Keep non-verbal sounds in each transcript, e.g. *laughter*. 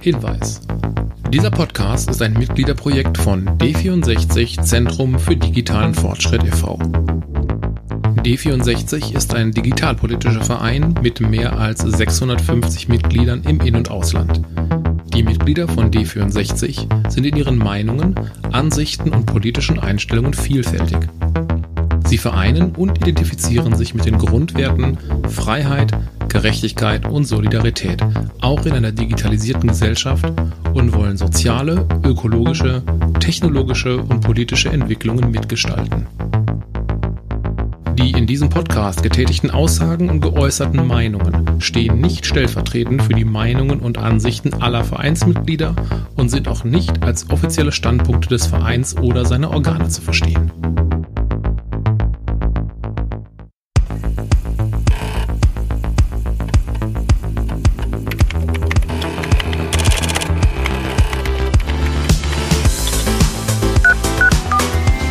Hinweis. Dieser Podcast ist ein Mitgliederprojekt von D64 Zentrum für digitalen Fortschritt e.V. D64 ist ein digitalpolitischer Verein mit mehr als 650 Mitgliedern im In- und Ausland. Die Mitglieder von D64 sind in ihren Meinungen, Ansichten und politischen Einstellungen vielfältig. Sie vereinen und identifizieren sich mit den Grundwerten Freiheit, Gerechtigkeit und Solidarität, auch in einer digitalisierten Gesellschaft und wollen soziale, ökologische, technologische und politische Entwicklungen mitgestalten. Die in diesem Podcast getätigten Aussagen und geäußerten Meinungen stehen nicht stellvertretend für die Meinungen und Ansichten aller Vereinsmitglieder und sind auch nicht als offizielle Standpunkte des Vereins oder seiner Organe zu verstehen.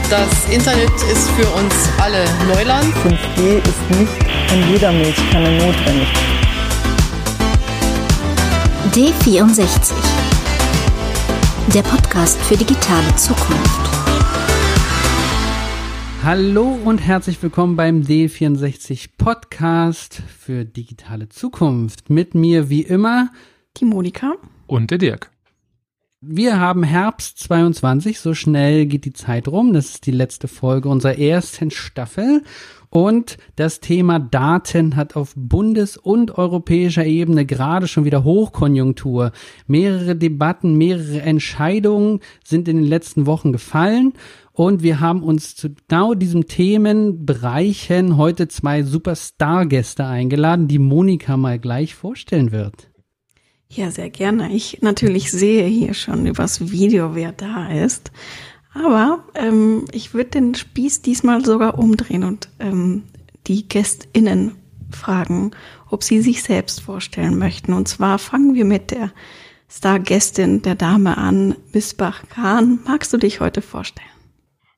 Das Internet ist für uns alle Neuland. 5G ist nicht in jeder Milchkanne notwendig. D64. Der Podcast für digitale Zukunft. Hallo und herzlich willkommen beim D64 Podcast für digitale Zukunft. Mit mir wie immer Die Monika. Und der Dirk. Wir haben Herbst 22, so schnell geht die Zeit rum. Das ist die letzte Folge unserer ersten Staffel. Und das Thema Daten hat auf bundes- und europäischer Ebene gerade schon wieder Hochkonjunktur. Mehrere Debatten, mehrere Entscheidungen sind in den letzten Wochen gefallen. Und wir haben uns zu genau diesem Themenbereichen heute zwei Superstar-Gäste eingeladen, die Monika mal gleich vorstellen wird. Ja, sehr gerne. Ich natürlich sehe hier schon übers Video, wer da ist. Aber ähm, ich würde den Spieß diesmal sogar umdrehen und ähm, die GästInnen fragen, ob sie sich selbst vorstellen möchten. Und zwar fangen wir mit der Stargästin, der Dame an, Misbach Khan. Magst du dich heute vorstellen?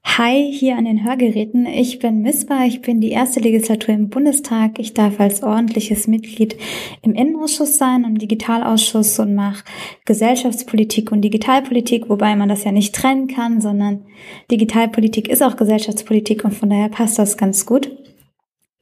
Hi, hier an den Hörgeräten. Ich bin Misbah, ich bin die erste Legislatur im Bundestag. Ich darf als ordentliches Mitglied im Innenausschuss sein, im Digitalausschuss und mache Gesellschaftspolitik und Digitalpolitik, wobei man das ja nicht trennen kann, sondern Digitalpolitik ist auch Gesellschaftspolitik und von daher passt das ganz gut.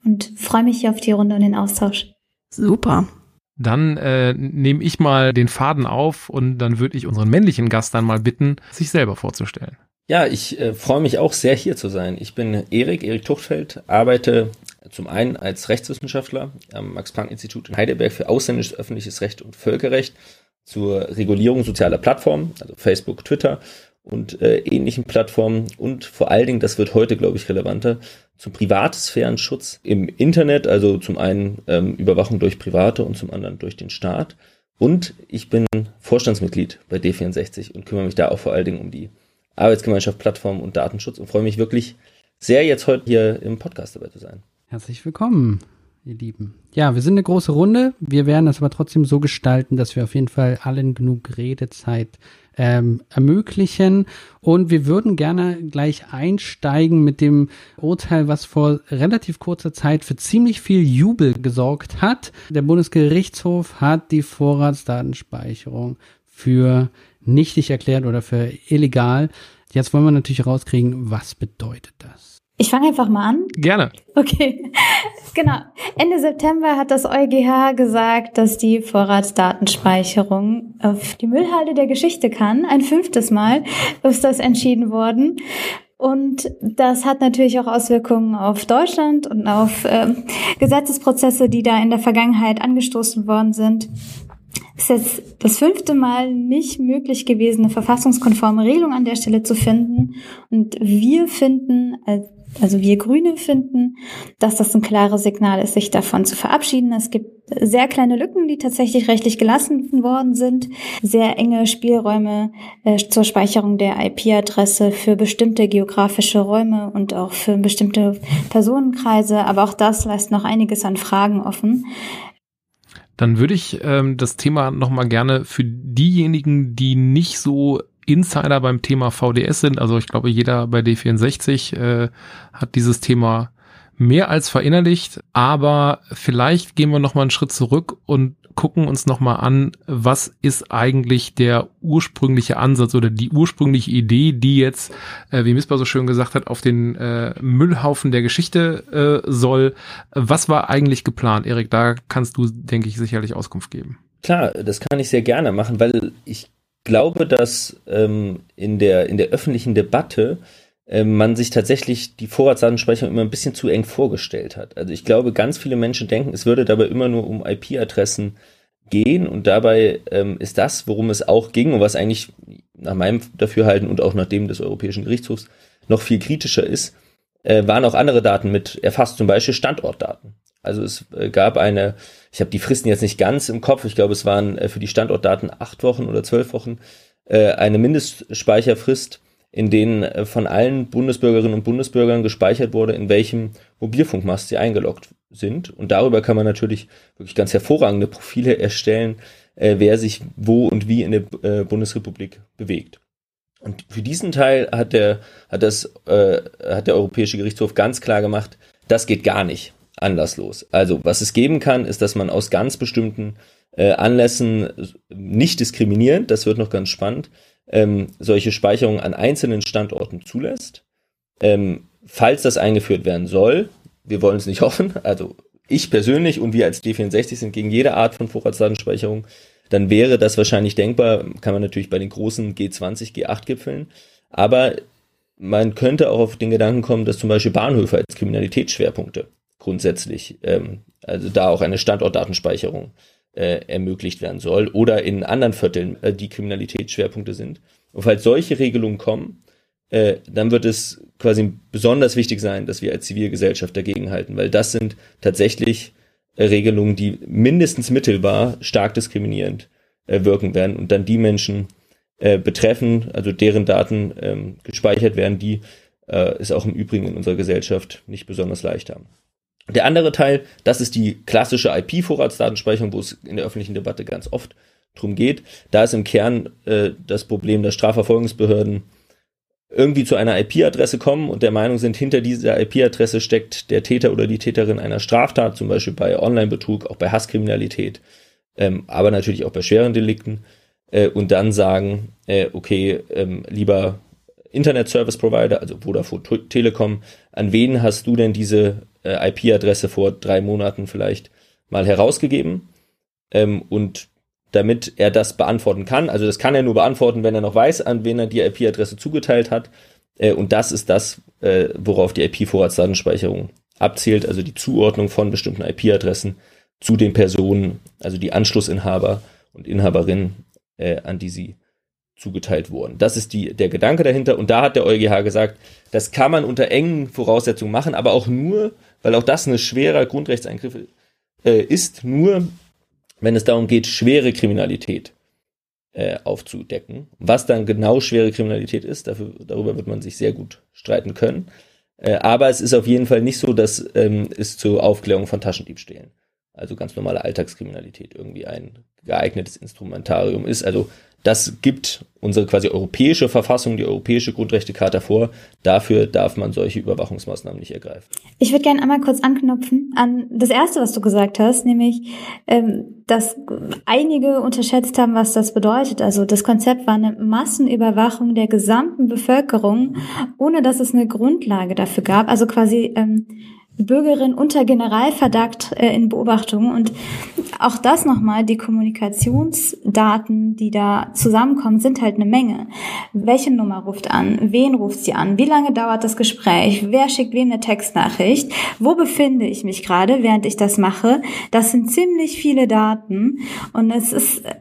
Und freue mich hier auf die Runde und den Austausch. Super. Dann äh, nehme ich mal den Faden auf und dann würde ich unseren männlichen Gast dann mal bitten, sich selber vorzustellen. Ja, ich äh, freue mich auch sehr hier zu sein. Ich bin Erik, Erik Tuchtfeld, arbeite zum einen als Rechtswissenschaftler am Max-Planck-Institut in Heidelberg für ausländisches öffentliches Recht und Völkerrecht zur Regulierung sozialer Plattformen, also Facebook, Twitter und äh, ähnlichen Plattformen und vor allen Dingen, das wird heute, glaube ich, relevanter, zum Privatsphärenschutz im Internet, also zum einen ähm, Überwachung durch Private und zum anderen durch den Staat. Und ich bin Vorstandsmitglied bei D64 und kümmere mich da auch vor allen Dingen um die Arbeitsgemeinschaft, Plattform und Datenschutz und freue mich wirklich sehr, jetzt heute hier im Podcast dabei zu sein. Herzlich willkommen, ihr Lieben. Ja, wir sind eine große Runde. Wir werden das aber trotzdem so gestalten, dass wir auf jeden Fall allen genug Redezeit ähm, ermöglichen. Und wir würden gerne gleich einsteigen mit dem Urteil, was vor relativ kurzer Zeit für ziemlich viel Jubel gesorgt hat. Der Bundesgerichtshof hat die Vorratsdatenspeicherung für nichtig erklärt oder für illegal. Jetzt wollen wir natürlich rauskriegen, was bedeutet das? Ich fange einfach mal an. Gerne. Okay, *laughs* genau. Ende September hat das EuGH gesagt, dass die Vorratsdatenspeicherung auf die Müllhalde der Geschichte kann. Ein fünftes Mal ist das entschieden worden. Und das hat natürlich auch Auswirkungen auf Deutschland und auf äh, Gesetzesprozesse, die da in der Vergangenheit angestoßen worden sind. Ist jetzt das fünfte Mal nicht möglich gewesen, eine verfassungskonforme Regelung an der Stelle zu finden. Und wir finden, also wir Grüne finden, dass das ein klares Signal ist, sich davon zu verabschieden. Es gibt sehr kleine Lücken, die tatsächlich rechtlich gelassen worden sind, sehr enge Spielräume äh, zur Speicherung der IP-Adresse für bestimmte geografische Räume und auch für bestimmte Personenkreise. Aber auch das lässt noch einiges an Fragen offen. Dann würde ich ähm, das Thema nochmal gerne für diejenigen, die nicht so Insider beim Thema VDS sind, also ich glaube, jeder bei D64 äh, hat dieses Thema mehr als verinnerlicht, aber vielleicht gehen wir nochmal einen Schritt zurück und gucken uns nochmal an, was ist eigentlich der ursprüngliche Ansatz oder die ursprüngliche Idee, die jetzt, äh, wie Mispa so schön gesagt hat, auf den äh, Müllhaufen der Geschichte äh, soll. Was war eigentlich geplant? Erik, da kannst du, denke ich, sicherlich Auskunft geben. Klar, das kann ich sehr gerne machen, weil ich glaube, dass ähm, in, der, in der öffentlichen Debatte man sich tatsächlich die Vorratsdatenspeicherung immer ein bisschen zu eng vorgestellt hat. Also ich glaube, ganz viele Menschen denken, es würde dabei immer nur um IP-Adressen gehen und dabei ähm, ist das, worum es auch ging und was eigentlich nach meinem Dafürhalten und auch nach dem des Europäischen Gerichtshofs noch viel kritischer ist, äh, waren auch andere Daten mit erfasst, zum Beispiel Standortdaten. Also es äh, gab eine, ich habe die Fristen jetzt nicht ganz im Kopf, ich glaube es waren äh, für die Standortdaten acht Wochen oder zwölf Wochen, äh, eine Mindestspeicherfrist, in denen äh, von allen Bundesbürgerinnen und Bundesbürgern gespeichert wurde, in welchem Mobilfunkmast sie eingeloggt sind. Und darüber kann man natürlich wirklich ganz hervorragende Profile erstellen, äh, wer sich wo und wie in der äh, Bundesrepublik bewegt. Und für diesen Teil hat der, hat das, äh, hat der Europäische Gerichtshof ganz klar gemacht, das geht gar nicht anlasslos. Also, was es geben kann, ist, dass man aus ganz bestimmten äh, Anlässen nicht diskriminierend, das wird noch ganz spannend, ähm, solche Speicherungen an einzelnen Standorten zulässt. Ähm, falls das eingeführt werden soll, wir wollen es nicht *laughs* hoffen, also ich persönlich und wir als D64 sind gegen jede Art von Vorratsdatenspeicherung, dann wäre das wahrscheinlich denkbar, kann man natürlich bei den großen G20, G8-Gipfeln, aber man könnte auch auf den Gedanken kommen, dass zum Beispiel Bahnhöfe als Kriminalitätsschwerpunkte grundsätzlich, ähm, also da auch eine Standortdatenspeicherung äh, ermöglicht werden soll oder in anderen Vierteln äh, die Kriminalitätsschwerpunkte sind. Und falls solche Regelungen kommen, äh, dann wird es quasi besonders wichtig sein, dass wir als Zivilgesellschaft dagegenhalten, weil das sind tatsächlich äh, Regelungen, die mindestens mittelbar stark diskriminierend äh, wirken werden und dann die Menschen äh, betreffen, also deren Daten ähm, gespeichert werden, die äh, es auch im Übrigen in unserer Gesellschaft nicht besonders leicht haben. Der andere Teil, das ist die klassische IP-Vorratsdatenspeicherung, wo es in der öffentlichen Debatte ganz oft drum geht. Da ist im Kern äh, das Problem, dass Strafverfolgungsbehörden irgendwie zu einer IP-Adresse kommen und der Meinung sind, hinter dieser IP-Adresse steckt der Täter oder die Täterin einer Straftat, zum Beispiel bei Online-Betrug, auch bei Hasskriminalität, ähm, aber natürlich auch bei schweren Delikten, äh, und dann sagen, äh, okay, ähm, lieber Internet Service Provider, also Vodafone Telekom, an wen hast du denn diese äh, IP-Adresse vor drei Monaten vielleicht mal herausgegeben? Ähm, und damit er das beantworten kann, also das kann er nur beantworten, wenn er noch weiß, an wen er die IP-Adresse zugeteilt hat. Äh, und das ist das, äh, worauf die IP-Vorratsdatenspeicherung abzielt, also die Zuordnung von bestimmten IP-Adressen zu den Personen, also die Anschlussinhaber und Inhaberinnen, äh, an die sie zugeteilt wurden. Das ist die, der Gedanke dahinter. Und da hat der EuGH gesagt, das kann man unter engen Voraussetzungen machen, aber auch nur, weil auch das ein schwerer Grundrechtseingriff äh, ist, nur wenn es darum geht, schwere Kriminalität äh, aufzudecken. Was dann genau schwere Kriminalität ist, dafür, darüber wird man sich sehr gut streiten können. Äh, aber es ist auf jeden Fall nicht so, dass ähm, es zur Aufklärung von Taschendiebstählen, also ganz normale Alltagskriminalität, irgendwie ein geeignetes Instrumentarium ist. Also das gibt unsere quasi europäische Verfassung, die europäische Grundrechtecharta vor. Dafür darf man solche Überwachungsmaßnahmen nicht ergreifen. Ich würde gerne einmal kurz anknüpfen an das Erste, was du gesagt hast, nämlich, ähm, dass einige unterschätzt haben, was das bedeutet. Also das Konzept war eine Massenüberwachung der gesamten Bevölkerung, ohne dass es eine Grundlage dafür gab. Also quasi ähm, Bürgerin unter Generalverdacht äh, in Beobachtung. Und auch das nochmal, die Kommunikationsdaten, die da zusammenkommen, sind halt eine Menge. Welche Nummer ruft an? Wen ruft sie an? Wie lange dauert das Gespräch? Wer schickt wem eine Textnachricht? Wo befinde ich mich gerade, während ich das mache? Das sind ziemlich viele Daten. Und es ist, äh,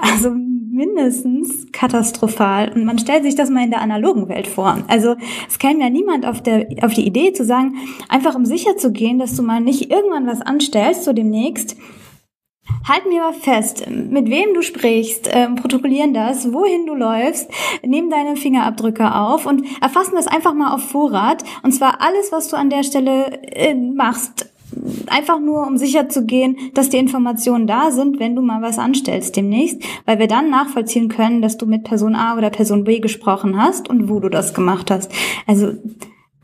also mindestens katastrophal. Und man stellt sich das mal in der analogen Welt vor. Also es käme ja niemand auf, der, auf die Idee zu sagen, einfach um sicher zu gehen, dass du mal nicht irgendwann was anstellst, so demnächst, Halt mir mal fest, mit wem du sprichst, äh, protokollieren das, wohin du läufst, nehmen deine Fingerabdrücke auf und erfassen das einfach mal auf Vorrat. Und zwar alles, was du an der Stelle äh, machst, einfach nur, um sicher zu gehen, dass die Informationen da sind, wenn du mal was anstellst demnächst, weil wir dann nachvollziehen können, dass du mit Person A oder Person B gesprochen hast und wo du das gemacht hast. Also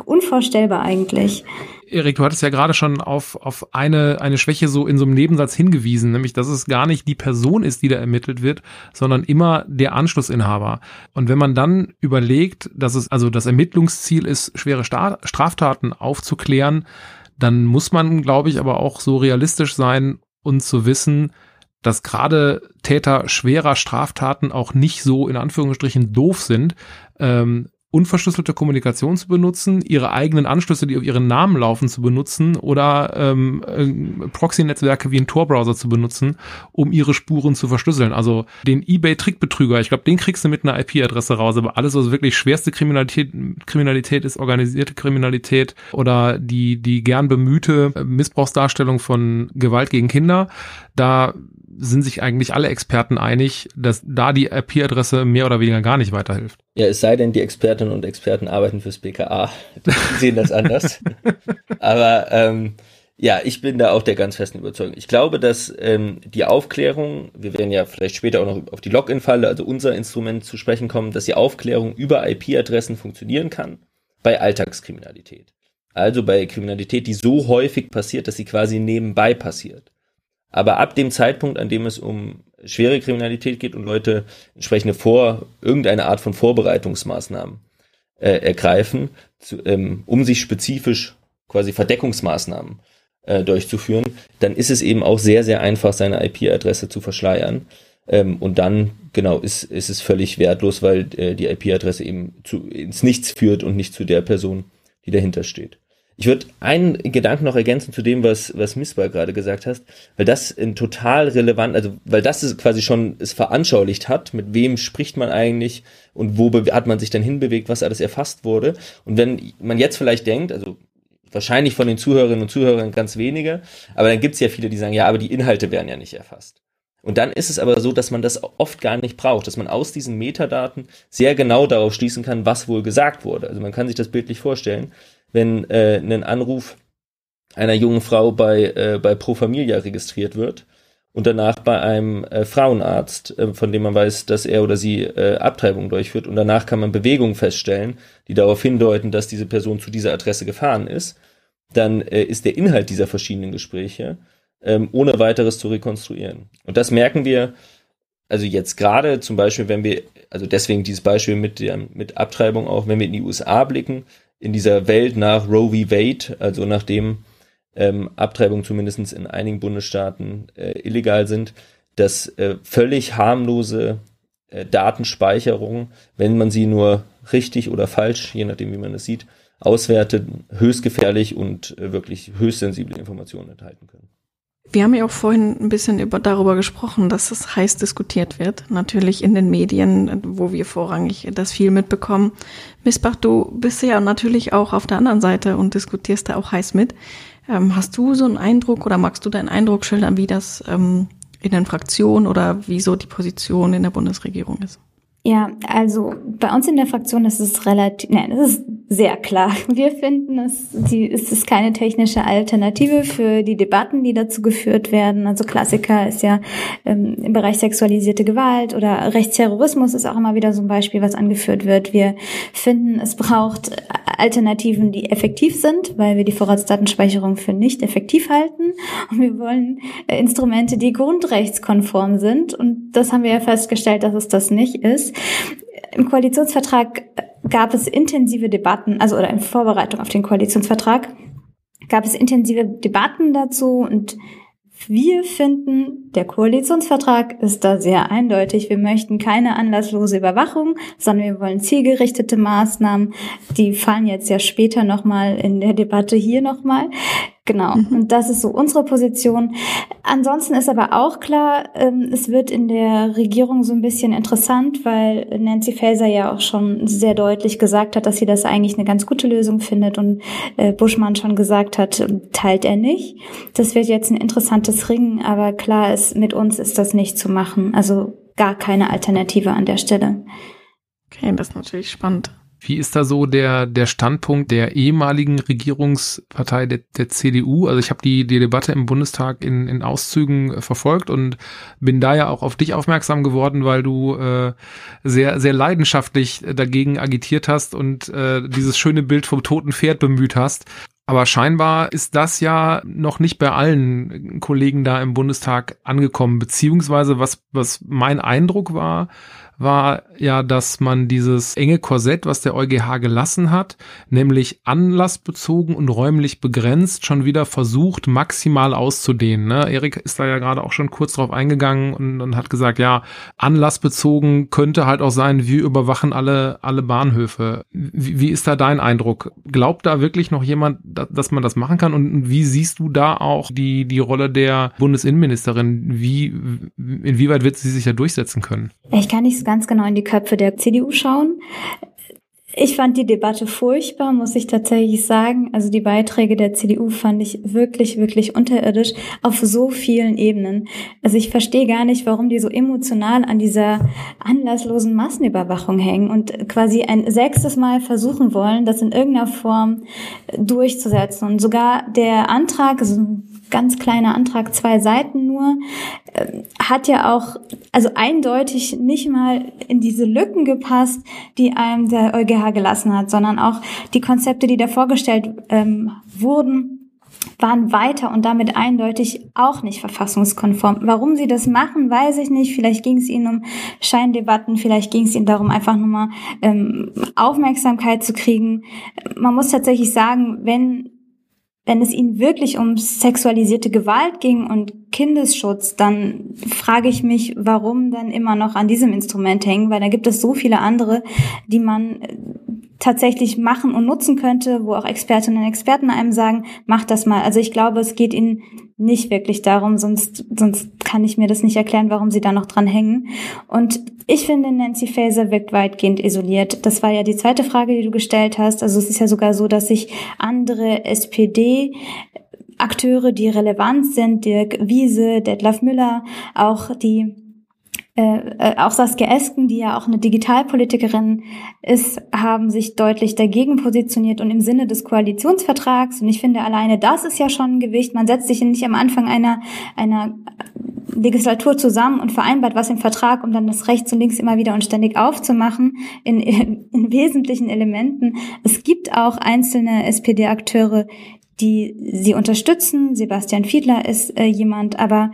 unvorstellbar eigentlich. Erik, du hattest ja gerade schon auf, auf eine, eine Schwäche so in so einem Nebensatz hingewiesen, nämlich, dass es gar nicht die Person ist, die da ermittelt wird, sondern immer der Anschlussinhaber. Und wenn man dann überlegt, dass es also das Ermittlungsziel ist, schwere Straftaten aufzuklären, dann muss man, glaube ich, aber auch so realistisch sein und zu wissen, dass gerade Täter schwerer Straftaten auch nicht so in Anführungsstrichen doof sind, ähm, unverschlüsselte Kommunikation zu benutzen, ihre eigenen Anschlüsse, die auf ihren Namen laufen, zu benutzen oder ähm, äh, Proxy-Netzwerke wie ein Tor-Browser zu benutzen, um ihre Spuren zu verschlüsseln. Also den eBay-Trickbetrüger, ich glaube, den kriegst du mit einer IP-Adresse raus, aber alles, was wirklich schwerste Kriminalität, Kriminalität ist, organisierte Kriminalität oder die, die gern bemühte Missbrauchsdarstellung von Gewalt gegen Kinder, da sind sich eigentlich alle Experten einig, dass da die IP-Adresse mehr oder weniger gar nicht weiterhilft. Ja, es sei denn, die Expertinnen und Experten arbeiten fürs BKA. Die sehen das anders. *laughs* Aber ähm, ja, ich bin da auch der ganz festen Überzeugung. Ich glaube, dass ähm, die Aufklärung, wir werden ja vielleicht später auch noch auf die Login-Falle, also unser Instrument zu sprechen kommen, dass die Aufklärung über IP-Adressen funktionieren kann bei Alltagskriminalität. Also bei Kriminalität, die so häufig passiert, dass sie quasi nebenbei passiert. Aber ab dem Zeitpunkt, an dem es um schwere Kriminalität geht und Leute entsprechende vor irgendeine Art von Vorbereitungsmaßnahmen äh, ergreifen, zu, ähm, um sich spezifisch quasi Verdeckungsmaßnahmen äh, durchzuführen, dann ist es eben auch sehr, sehr einfach, seine IP-Adresse zu verschleiern. Ähm, und dann, genau, ist, ist es völlig wertlos, weil äh, die IP-Adresse eben zu, ins Nichts führt und nicht zu der Person, die dahinter steht. Ich würde einen Gedanken noch ergänzen zu dem, was, was Missbar gerade gesagt hast, weil das ein total relevant, also weil das ist quasi schon es veranschaulicht hat, mit wem spricht man eigentlich und wo hat man sich dann hinbewegt, was alles erfasst wurde. Und wenn man jetzt vielleicht denkt, also wahrscheinlich von den Zuhörerinnen und Zuhörern ganz wenige, aber dann gibt's ja viele, die sagen, ja, aber die Inhalte werden ja nicht erfasst. Und dann ist es aber so, dass man das oft gar nicht braucht, dass man aus diesen Metadaten sehr genau darauf schließen kann, was wohl gesagt wurde. Also man kann sich das bildlich vorstellen wenn äh, ein Anruf einer jungen Frau bei, äh, bei Pro Familia registriert wird und danach bei einem äh, Frauenarzt, äh, von dem man weiß, dass er oder sie äh, Abtreibung durchführt und danach kann man Bewegungen feststellen, die darauf hindeuten, dass diese Person zu dieser Adresse gefahren ist, dann äh, ist der Inhalt dieser verschiedenen Gespräche ähm, ohne weiteres zu rekonstruieren. Und das merken wir, also jetzt gerade zum Beispiel, wenn wir, also deswegen dieses Beispiel mit der, mit Abtreibung auch, wenn wir in die USA blicken, in dieser Welt nach Roe v. Wade, also nachdem ähm, Abtreibungen zumindest in einigen Bundesstaaten äh, illegal sind, dass äh, völlig harmlose äh, Datenspeicherung, wenn man sie nur richtig oder falsch, je nachdem wie man es sieht, auswertet, höchst gefährlich und äh, wirklich höchst sensible Informationen enthalten können. Wir haben ja auch vorhin ein bisschen über, darüber gesprochen, dass es heiß diskutiert wird. Natürlich in den Medien, wo wir vorrangig das viel mitbekommen. Missbach, du bist ja natürlich auch auf der anderen Seite und diskutierst da auch heiß mit. Ähm, hast du so einen Eindruck oder magst du deinen Eindruck schildern, wie das ähm, in den Fraktionen oder wieso die Position in der Bundesregierung ist? Ja, also bei uns in der Fraktion ist es relativ, nein, es ist sehr klar. Wir finden, es, die, es ist keine technische Alternative für die Debatten, die dazu geführt werden. Also Klassiker ist ja ähm, im Bereich sexualisierte Gewalt oder Rechtsterrorismus ist auch immer wieder so ein Beispiel, was angeführt wird. Wir finden, es braucht Alternativen, die effektiv sind, weil wir die Vorratsdatenspeicherung für nicht effektiv halten. Und wir wollen äh, Instrumente, die grundrechtskonform sind. Und das haben wir ja festgestellt, dass es das nicht ist. Im Koalitionsvertrag gab es intensive Debatten, also oder in Vorbereitung auf den Koalitionsvertrag gab es intensive Debatten dazu und wir finden, der Koalitionsvertrag ist da sehr eindeutig. Wir möchten keine anlasslose Überwachung, sondern wir wollen zielgerichtete Maßnahmen. Die fallen jetzt ja später nochmal in der Debatte hier nochmal. Genau. Mhm. Und das ist so unsere Position. Ansonsten ist aber auch klar, ähm, es wird in der Regierung so ein bisschen interessant, weil Nancy Faeser ja auch schon sehr deutlich gesagt hat, dass sie das eigentlich eine ganz gute Lösung findet und äh, Buschmann schon gesagt hat, teilt er nicht. Das wird jetzt ein interessantes Ringen, aber klar ist, mit uns ist das nicht zu machen. Also gar keine Alternative an der Stelle. Okay, das ist natürlich spannend. Wie ist da so der, der Standpunkt der ehemaligen Regierungspartei der, der CDU? Also ich habe die, die Debatte im Bundestag in, in Auszügen äh, verfolgt und bin da ja auch auf dich aufmerksam geworden, weil du äh, sehr, sehr leidenschaftlich dagegen agitiert hast und äh, dieses schöne Bild vom toten Pferd bemüht hast. Aber scheinbar ist das ja noch nicht bei allen Kollegen da im Bundestag angekommen, beziehungsweise was, was mein Eindruck war, war ja, dass man dieses enge Korsett, was der EuGH gelassen hat, nämlich anlassbezogen und räumlich begrenzt, schon wieder versucht, maximal auszudehnen. Ne? Erik ist da ja gerade auch schon kurz drauf eingegangen und, und hat gesagt, ja, anlassbezogen könnte halt auch sein, wir überwachen alle, alle Bahnhöfe. Wie, wie ist da dein Eindruck? Glaubt da wirklich noch jemand, dass man das machen kann? Und wie siehst du da auch die, die Rolle der Bundesinnenministerin? Wie, inwieweit wird sie sich da durchsetzen können? Ich kann nicht ganz genau in die Köpfe der CDU schauen. Ich fand die Debatte furchtbar, muss ich tatsächlich sagen. Also die Beiträge der CDU fand ich wirklich, wirklich unterirdisch auf so vielen Ebenen. Also ich verstehe gar nicht, warum die so emotional an dieser anlasslosen Massenüberwachung hängen und quasi ein sechstes Mal versuchen wollen, das in irgendeiner Form durchzusetzen. Und sogar der Antrag, also ganz kleiner Antrag, zwei Seiten nur, äh, hat ja auch, also eindeutig nicht mal in diese Lücken gepasst, die einem der EuGH gelassen hat, sondern auch die Konzepte, die da vorgestellt ähm, wurden, waren weiter und damit eindeutig auch nicht verfassungskonform. Warum sie das machen, weiß ich nicht. Vielleicht ging es ihnen um Scheindebatten, vielleicht ging es ihnen darum, einfach nur mal ähm, Aufmerksamkeit zu kriegen. Man muss tatsächlich sagen, wenn wenn es ihnen wirklich um sexualisierte Gewalt ging und Kindesschutz, dann frage ich mich, warum dann immer noch an diesem Instrument hängen, weil da gibt es so viele andere, die man äh, tatsächlich machen und nutzen könnte, wo auch Expertinnen und Experten einem sagen, mach das mal. Also ich glaube, es geht ihnen nicht wirklich darum, sonst, sonst kann ich mir das nicht erklären, warum sie da noch dran hängen. Und ich finde, Nancy Faeser wirkt weitgehend isoliert. Das war ja die zweite Frage, die du gestellt hast. Also es ist ja sogar so, dass sich andere SPD Akteure, die relevant sind, Dirk Wiese, Detlef Müller, auch die äh, äh, auch Saskia Esken, die ja auch eine Digitalpolitikerin ist, haben sich deutlich dagegen positioniert und im Sinne des Koalitionsvertrags. Und ich finde, alleine das ist ja schon ein Gewicht. Man setzt sich nicht am Anfang einer, einer Legislatur zusammen und vereinbart was im Vertrag, um dann das rechts und links immer wieder und ständig aufzumachen in, in, in wesentlichen Elementen. Es gibt auch einzelne SPD-Akteure, die sie unterstützen. Sebastian Fiedler ist äh, jemand, aber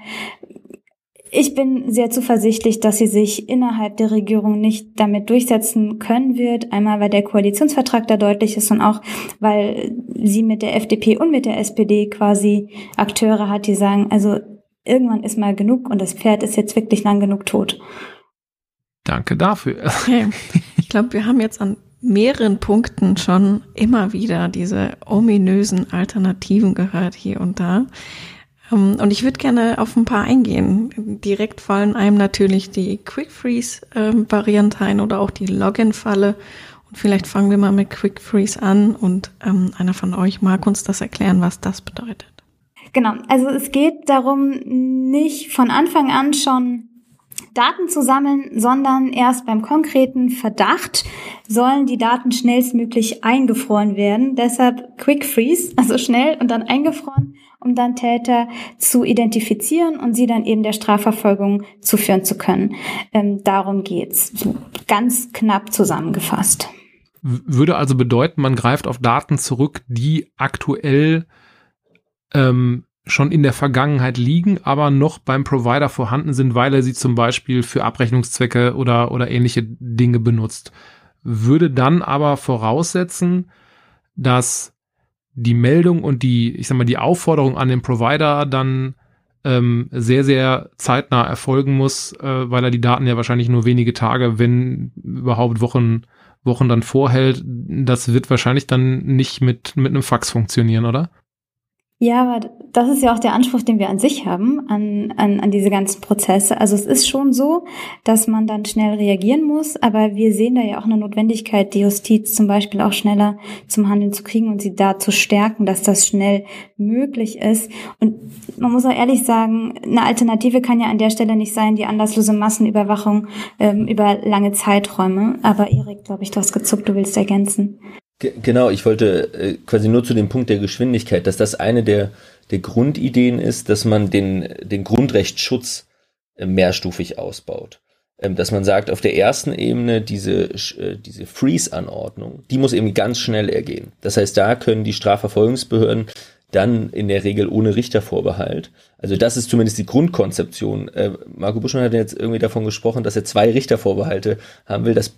ich bin sehr zuversichtlich, dass sie sich innerhalb der Regierung nicht damit durchsetzen können wird. Einmal, weil der Koalitionsvertrag da deutlich ist und auch, weil sie mit der FDP und mit der SPD quasi Akteure hat, die sagen, also irgendwann ist mal genug und das Pferd ist jetzt wirklich lang genug tot. Danke dafür. *laughs* Okay. Ich glaube, wir haben jetzt an mehreren Punkten schon immer wieder diese ominösen Alternativen gehört hier und da. Ähm, und ich würde gerne auf ein paar eingehen. Direkt fallen einem natürlich die Quick Freeze Variante ein oder auch die Login-Falle. Und vielleicht fangen wir mal mit Quick Freeze an und ähm, einer von euch mag uns das erklären, was das bedeutet. Genau, also es geht darum, nicht von Anfang an schon Daten zu sammeln, sondern erst beim konkreten Verdacht sollen die Daten schnellstmöglich eingefroren werden. Deshalb Quick Freeze, also schnell und dann eingefroren, um dann Täter zu identifizieren und sie dann eben der Strafverfolgung zuführen zu können. Ähm, darum geht's. Ganz knapp zusammengefasst. Würde also bedeuten, man greift auf Daten zurück, die aktuell ähm, schon in der Vergangenheit liegen, aber noch beim Provider vorhanden sind, weil er sie zum Beispiel für Abrechnungszwecke oder, oder ähnliche Dinge benutzt. Würde dann aber voraussetzen, dass die Meldung und die, ich sag mal, die Aufforderung an den Provider dann ähm, sehr, sehr zeitnah erfolgen muss, äh, weil er die Daten ja wahrscheinlich nur wenige Tage, wenn überhaupt Wochen, Wochen dann vorhält. Das wird wahrscheinlich dann nicht mit, mit einem Fax funktionieren, oder? Ja, aber das ist ja auch der Anspruch, den wir an sich haben, an, an, an diese ganzen Prozesse. Also es ist schon so, dass man dann schnell reagieren muss, aber wir sehen da ja auch eine Notwendigkeit, die Justiz zum Beispiel auch schneller zum Handeln zu kriegen und sie da zu stärken, dass das schnell möglich ist. Und man muss auch ehrlich sagen, eine Alternative kann ja an der Stelle nicht sein, die anlasslose Massenüberwachung ähm, über lange Zeiträume. Aber Erik, glaube ich, du hast gezuckt, du willst ergänzen. Genau, ich wollte äh, quasi nur zu dem Punkt der Geschwindigkeit, dass das eine der, der Grundideen ist, dass man den, den Grundrechtsschutz äh, mehrstufig ausbaut. Ähm, dass man sagt, auf der ersten Ebene diese, äh, diese Freeze-Anordnung, die muss eben ganz schnell ergehen. Das heißt, da können die Strafverfolgungsbehörden dann in der Regel ohne Richtervorbehalt. Also das ist zumindest die Grundkonzeption. Äh, Marco Buschmann hat jetzt irgendwie davon gesprochen, dass er zwei Richtervorbehalte haben will. Das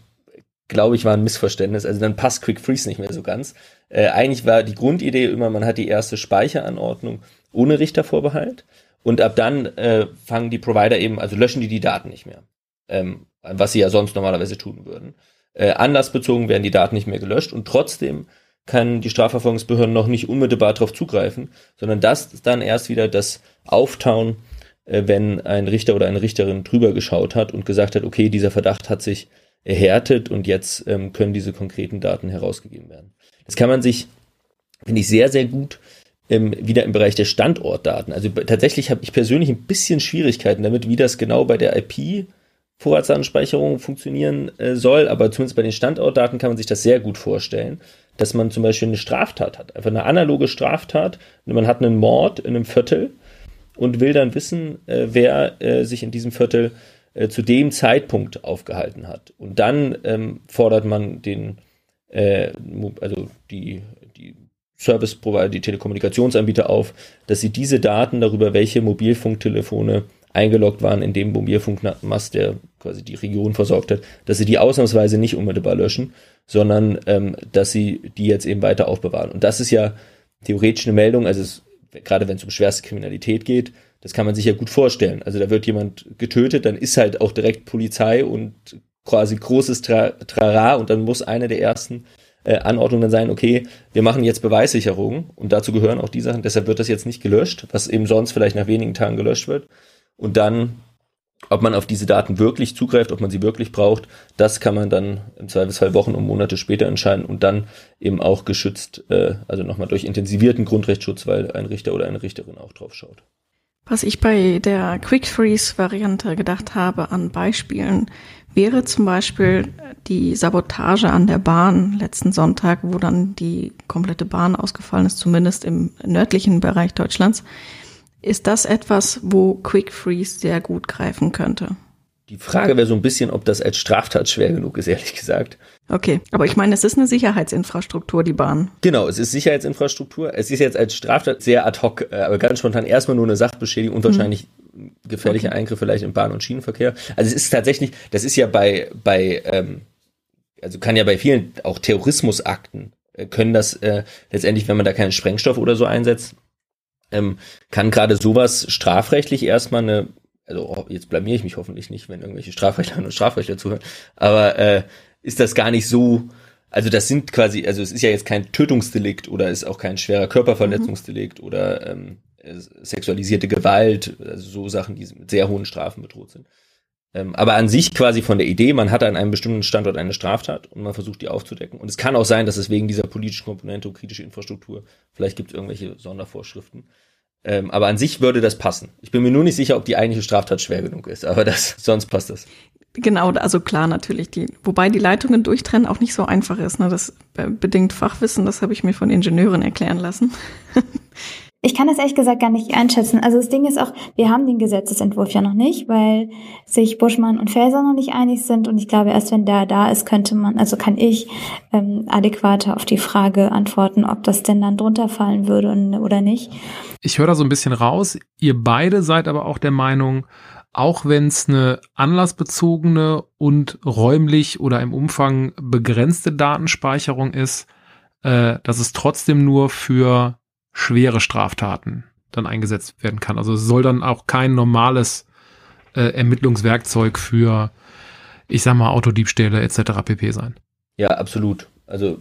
glaube ich, war ein Missverständnis. Also dann passt Quick Freeze nicht mehr so ganz. Äh, eigentlich war die Grundidee immer, man hat die erste Speicheranordnung ohne Richtervorbehalt und ab dann äh, fangen die Provider eben, also löschen die die Daten nicht mehr, ähm, was sie ja sonst normalerweise tun würden. Äh, anlassbezogen werden die Daten nicht mehr gelöscht und trotzdem kann die Strafverfolgungsbehörden noch nicht unmittelbar darauf zugreifen, sondern das ist dann erst wieder das Auftauen, äh, wenn ein Richter oder eine Richterin drüber geschaut hat und gesagt hat, okay, dieser Verdacht hat sich erhärtet und jetzt ähm, können diese konkreten Daten herausgegeben werden. Das kann man sich, finde ich, sehr, sehr gut ähm, wieder im Bereich der Standortdaten. Also tatsächlich habe ich persönlich ein bisschen Schwierigkeiten damit, wie das genau bei der IP Vorratsdatenspeicherung funktionieren äh, soll, aber zumindest bei den Standortdaten kann man sich das sehr gut vorstellen, dass man zum Beispiel eine Straftat hat, einfach eine analoge Straftat. Man hat einen Mord in einem Viertel und will dann wissen, äh, wer äh, sich in diesem Viertel äh, zu dem Zeitpunkt aufgehalten hat. Und dann ähm, fordert man den, äh, also die, die Service Provider, die Telekommunikationsanbieter auf, dass sie diese Daten darüber, welche Mobilfunktelefone eingeloggt waren in dem Mobilfunkmast, der quasi die Region versorgt hat, dass sie die ausnahmsweise nicht unmittelbar löschen, sondern ähm, dass sie die jetzt eben weiter aufbewahren. Und das ist ja theoretisch eine Meldung, also es, gerade wenn es um schwerste Kriminalität geht, das kann man sich ja gut vorstellen. Also da wird jemand getötet, dann ist halt auch direkt Polizei und quasi großes Tra Trara und dann muss eine der ersten äh, Anordnungen sein, okay, wir machen jetzt Beweissicherung und dazu gehören auch die Sachen, deshalb wird das jetzt nicht gelöscht, was eben sonst vielleicht nach wenigen Tagen gelöscht wird. Und dann, ob man auf diese Daten wirklich zugreift, ob man sie wirklich braucht, das kann man dann im Zweifelsfall Wochen und Monate später entscheiden und dann eben auch geschützt, äh, also nochmal durch intensivierten Grundrechtsschutz, weil ein Richter oder eine Richterin auch drauf schaut. Was ich bei der Quick Freeze Variante gedacht habe an Beispielen, wäre zum Beispiel die Sabotage an der Bahn letzten Sonntag, wo dann die komplette Bahn ausgefallen ist, zumindest im nördlichen Bereich Deutschlands. Ist das etwas, wo Quick Freeze sehr gut greifen könnte? Die Frage wäre so ein bisschen, ob das als Straftat schwer genug ist, ehrlich gesagt. Okay, aber ich meine, es ist eine Sicherheitsinfrastruktur, die Bahn. Genau, es ist Sicherheitsinfrastruktur. Es ist jetzt als Straftat sehr ad hoc, äh, aber ganz spontan erstmal nur eine Sachbeschädigung und wahrscheinlich mhm. gefährlicher okay. Eingriff vielleicht im Bahn- und Schienenverkehr. Also es ist tatsächlich, das ist ja bei, bei ähm, also kann ja bei vielen auch Terrorismusakten, äh, können das äh, letztendlich, wenn man da keinen Sprengstoff oder so einsetzt, ähm, kann gerade sowas strafrechtlich erstmal eine also oh, jetzt blamier ich mich hoffentlich nicht, wenn irgendwelche Strafrechtler und Strafrechtler zuhören, aber äh, ist das gar nicht so, also das sind quasi, also es ist ja jetzt kein Tötungsdelikt oder ist auch kein schwerer Körperverletzungsdelikt mhm. oder ähm, sexualisierte Gewalt, also so Sachen, die mit sehr hohen Strafen bedroht sind. Ähm, aber an sich quasi von der Idee, man hat an einem bestimmten Standort eine Straftat und man versucht die aufzudecken. Und es kann auch sein, dass es wegen dieser politischen Komponente und kritische Infrastruktur, vielleicht gibt es irgendwelche Sondervorschriften, ähm, aber an sich würde das passen. Ich bin mir nur nicht sicher, ob die eigentliche Straftat schwer genug ist, aber das, *laughs* sonst passt das. Genau, also klar natürlich. Die, wobei die Leitungen durchtrennen auch nicht so einfach ist. Ne? Das bedingt Fachwissen, das habe ich mir von Ingenieuren erklären lassen. *laughs* Ich kann das ehrlich gesagt gar nicht einschätzen. Also das Ding ist auch, wir haben den Gesetzesentwurf ja noch nicht, weil sich Buschmann und Faeser noch nicht einig sind. Und ich glaube, erst wenn der da ist, könnte man, also kann ich ähm, adäquater auf die Frage antworten, ob das denn dann drunter fallen würde oder nicht. Ich höre da so ein bisschen raus. Ihr beide seid aber auch der Meinung, auch wenn es eine anlassbezogene und räumlich oder im Umfang begrenzte Datenspeicherung ist, äh, dass es trotzdem nur für schwere Straftaten dann eingesetzt werden kann. Also es soll dann auch kein normales äh, Ermittlungswerkzeug für, ich sag mal, Autodiebstähle etc. pp. sein. Ja, absolut. Also,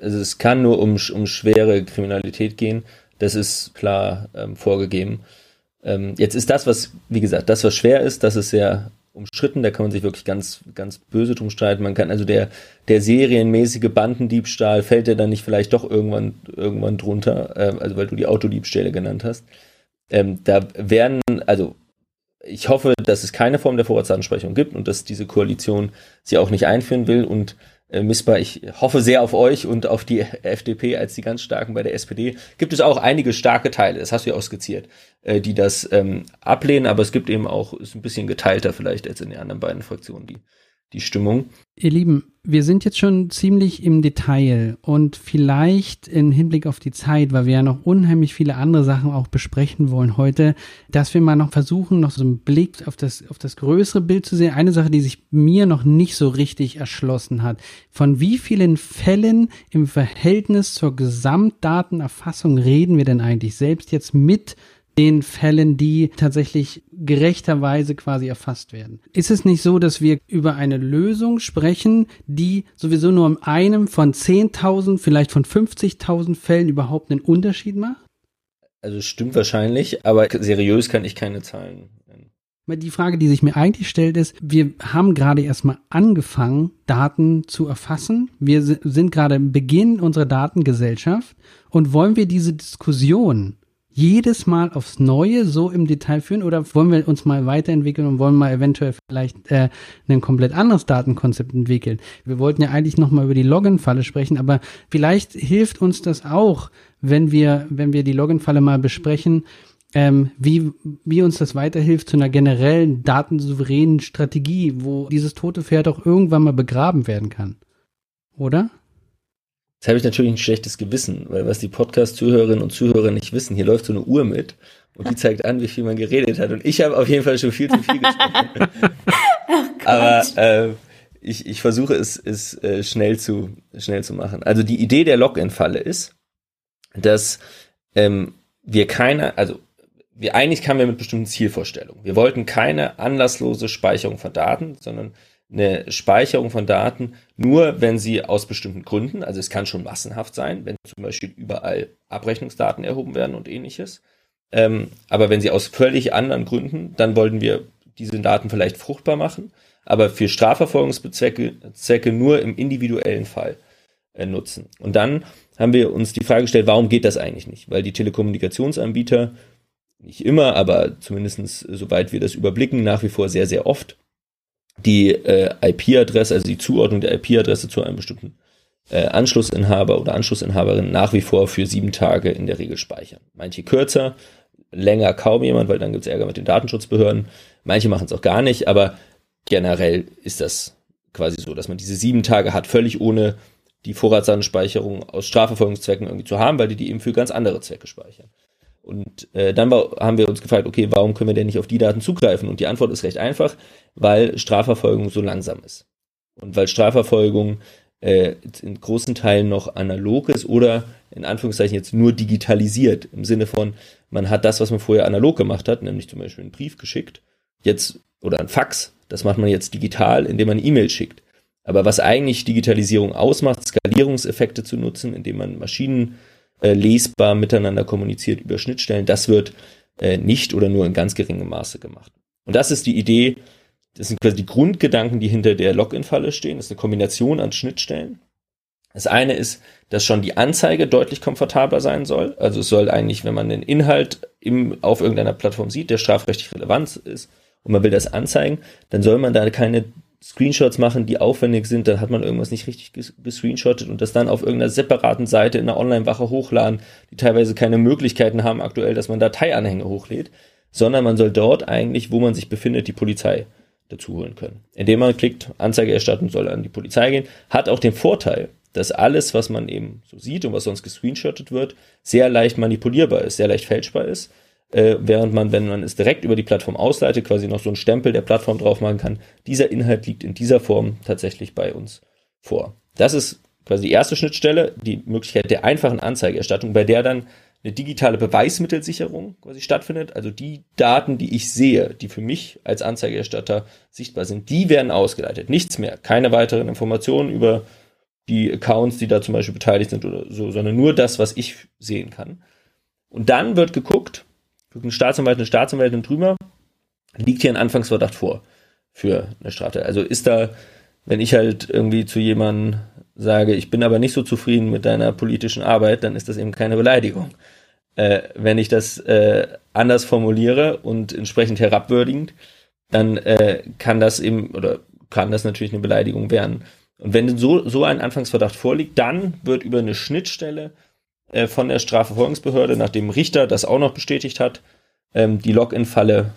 also es kann nur um, um schwere Kriminalität gehen. Das ist klar ähm, vorgegeben. Ähm, jetzt ist das, was, wie gesagt, das, was schwer ist, das ist sehr umstritten, da kann man sich wirklich ganz, ganz böse drum streiten. Man kann also der, der serienmäßige Bandendiebstahl fällt ja dann nicht vielleicht doch irgendwann, irgendwann drunter, äh, also weil du die Autodiebstähle genannt hast. Ähm, da werden, also ich hoffe, dass es keine Form der Vorratsansprechung gibt und dass diese Koalition sie auch nicht einführen will und äh, missbar. Ich hoffe sehr auf euch und auf die *laughs* FDP als die ganz starken bei der SPD. Gibt es auch einige starke Teile, das hast du ja auch skizziert, äh, die das ähm, ablehnen, aber es gibt eben auch, ist ein bisschen geteilter vielleicht als in den anderen beiden Fraktionen, die die Stimmung. Ihr Lieben, wir sind jetzt schon ziemlich im Detail und vielleicht in Hinblick auf die Zeit, weil wir ja noch unheimlich viele andere Sachen auch besprechen wollen heute, dass wir mal noch versuchen, noch so einen Blick auf das, auf das größere Bild zu sehen. Eine Sache, die sich mir noch nicht so richtig erschlossen hat. Von wie vielen Fällen im Verhältnis zur Gesamtdatenerfassung reden wir denn eigentlich selbst jetzt mit den Fällen, die tatsächlich gerechterweise quasi erfasst werden. Ist es nicht so, dass wir über eine Lösung sprechen, die sowieso nur in einem von 10.000, vielleicht von 50.000 Fällen überhaupt einen Unterschied macht? Also stimmt wahrscheinlich, aber seriös kann ich keine Zahlen nennen. Die Frage, die sich mir eigentlich stellt, ist, wir haben gerade erstmal angefangen, Daten zu erfassen. Wir sind gerade im Beginn unserer Datengesellschaft und wollen wir diese Diskussion jedes Mal aufs Neue so im Detail führen oder wollen wir uns mal weiterentwickeln und wollen mal eventuell vielleicht äh, ein komplett anderes Datenkonzept entwickeln? Wir wollten ja eigentlich noch mal über die Login-Falle sprechen, aber vielleicht hilft uns das auch, wenn wir, wenn wir die Login-Falle mal besprechen, ähm, wie, wie uns das weiterhilft zu einer generellen datensouveränen Strategie, wo dieses tote Pferd auch irgendwann mal begraben werden kann. Oder? Jetzt habe ich natürlich ein schlechtes Gewissen, weil was die Podcast-Zuhörerinnen und Zuhörer nicht wissen, hier läuft so eine Uhr mit und die zeigt an, wie viel man geredet hat. Und ich habe auf jeden Fall schon viel zu viel gesprochen. *laughs* Aber äh, ich, ich versuche es, es äh, schnell, zu, schnell zu machen. Also die Idee der Login-Falle ist, dass ähm, wir keine, also wir eigentlich kamen wir mit bestimmten Zielvorstellungen. Wir wollten keine anlasslose Speicherung von Daten, sondern eine Speicherung von Daten nur, wenn sie aus bestimmten Gründen, also es kann schon massenhaft sein, wenn zum Beispiel überall Abrechnungsdaten erhoben werden und ähnliches. Ähm, aber wenn sie aus völlig anderen Gründen, dann wollten wir diese Daten vielleicht fruchtbar machen, aber für Strafverfolgungszwecke Zwecke nur im individuellen Fall äh, nutzen. Und dann haben wir uns die Frage gestellt, warum geht das eigentlich nicht? Weil die Telekommunikationsanbieter nicht immer, aber zumindestens soweit wir das überblicken, nach wie vor sehr, sehr oft die äh, IP-Adresse, also die Zuordnung der IP-Adresse zu einem bestimmten äh, Anschlussinhaber oder Anschlussinhaberin nach wie vor für sieben Tage in der Regel speichern. Manche kürzer, länger kaum jemand, weil dann gibt es Ärger mit den Datenschutzbehörden. Manche machen es auch gar nicht, aber generell ist das quasi so, dass man diese sieben Tage hat, völlig ohne die Vorratsdatenspeicherung aus Strafverfolgungszwecken irgendwie zu haben, weil die die eben für ganz andere Zwecke speichern. Und äh, dann war, haben wir uns gefragt, okay, warum können wir denn nicht auf die Daten zugreifen? Und die Antwort ist recht einfach, weil Strafverfolgung so langsam ist. Und weil Strafverfolgung äh, in großen Teilen noch analog ist oder in Anführungszeichen jetzt nur digitalisiert. Im Sinne von, man hat das, was man vorher analog gemacht hat, nämlich zum Beispiel einen Brief geschickt, jetzt oder ein Fax, das macht man jetzt digital, indem man E-Mail schickt. Aber was eigentlich Digitalisierung ausmacht, Skalierungseffekte zu nutzen, indem man Maschinen äh, lesbar miteinander kommuniziert über Schnittstellen. Das wird äh, nicht oder nur in ganz geringem Maße gemacht. Und das ist die Idee, das sind quasi die Grundgedanken, die hinter der Login-Falle stehen. Das ist eine Kombination an Schnittstellen. Das eine ist, dass schon die Anzeige deutlich komfortabler sein soll. Also es soll eigentlich, wenn man den Inhalt im, auf irgendeiner Plattform sieht, der strafrechtlich relevant ist und man will das anzeigen, dann soll man da keine Screenshots machen, die aufwendig sind, dann hat man irgendwas nicht richtig gescreenshottet und das dann auf irgendeiner separaten Seite in einer Online-Wache hochladen, die teilweise keine Möglichkeiten haben aktuell, dass man Dateianhänge hochlädt, sondern man soll dort eigentlich, wo man sich befindet, die Polizei dazu holen können. Indem man klickt, Anzeige erstatten soll an die Polizei gehen, hat auch den Vorteil, dass alles, was man eben so sieht und was sonst gescreenshottet wird, sehr leicht manipulierbar ist, sehr leicht fälschbar ist äh, während man, wenn man es direkt über die Plattform ausleitet, quasi noch so einen Stempel der Plattform drauf machen kann. Dieser Inhalt liegt in dieser Form tatsächlich bei uns vor. Das ist quasi die erste Schnittstelle, die Möglichkeit der einfachen Anzeigerstattung, bei der dann eine digitale Beweismittelsicherung quasi stattfindet. Also die Daten, die ich sehe, die für mich als Anzeigerstatter sichtbar sind, die werden ausgeleitet. Nichts mehr. Keine weiteren Informationen über die Accounts, die da zum Beispiel beteiligt sind oder so, sondern nur das, was ich sehen kann. Und dann wird geguckt, guckt ein Staatsanwalt, eine Staatsanwältin drüber, liegt hier ein Anfangsverdacht vor für eine Straftat. Also ist da, wenn ich halt irgendwie zu jemandem sage, ich bin aber nicht so zufrieden mit deiner politischen Arbeit, dann ist das eben keine Beleidigung. Äh, wenn ich das äh, anders formuliere und entsprechend herabwürdigend, dann äh, kann das eben oder kann das natürlich eine Beleidigung werden. Und wenn so, so ein Anfangsverdacht vorliegt, dann wird über eine Schnittstelle äh, von der Strafverfolgungsbehörde, nachdem Richter das auch noch bestätigt hat, ähm, die Login-Falle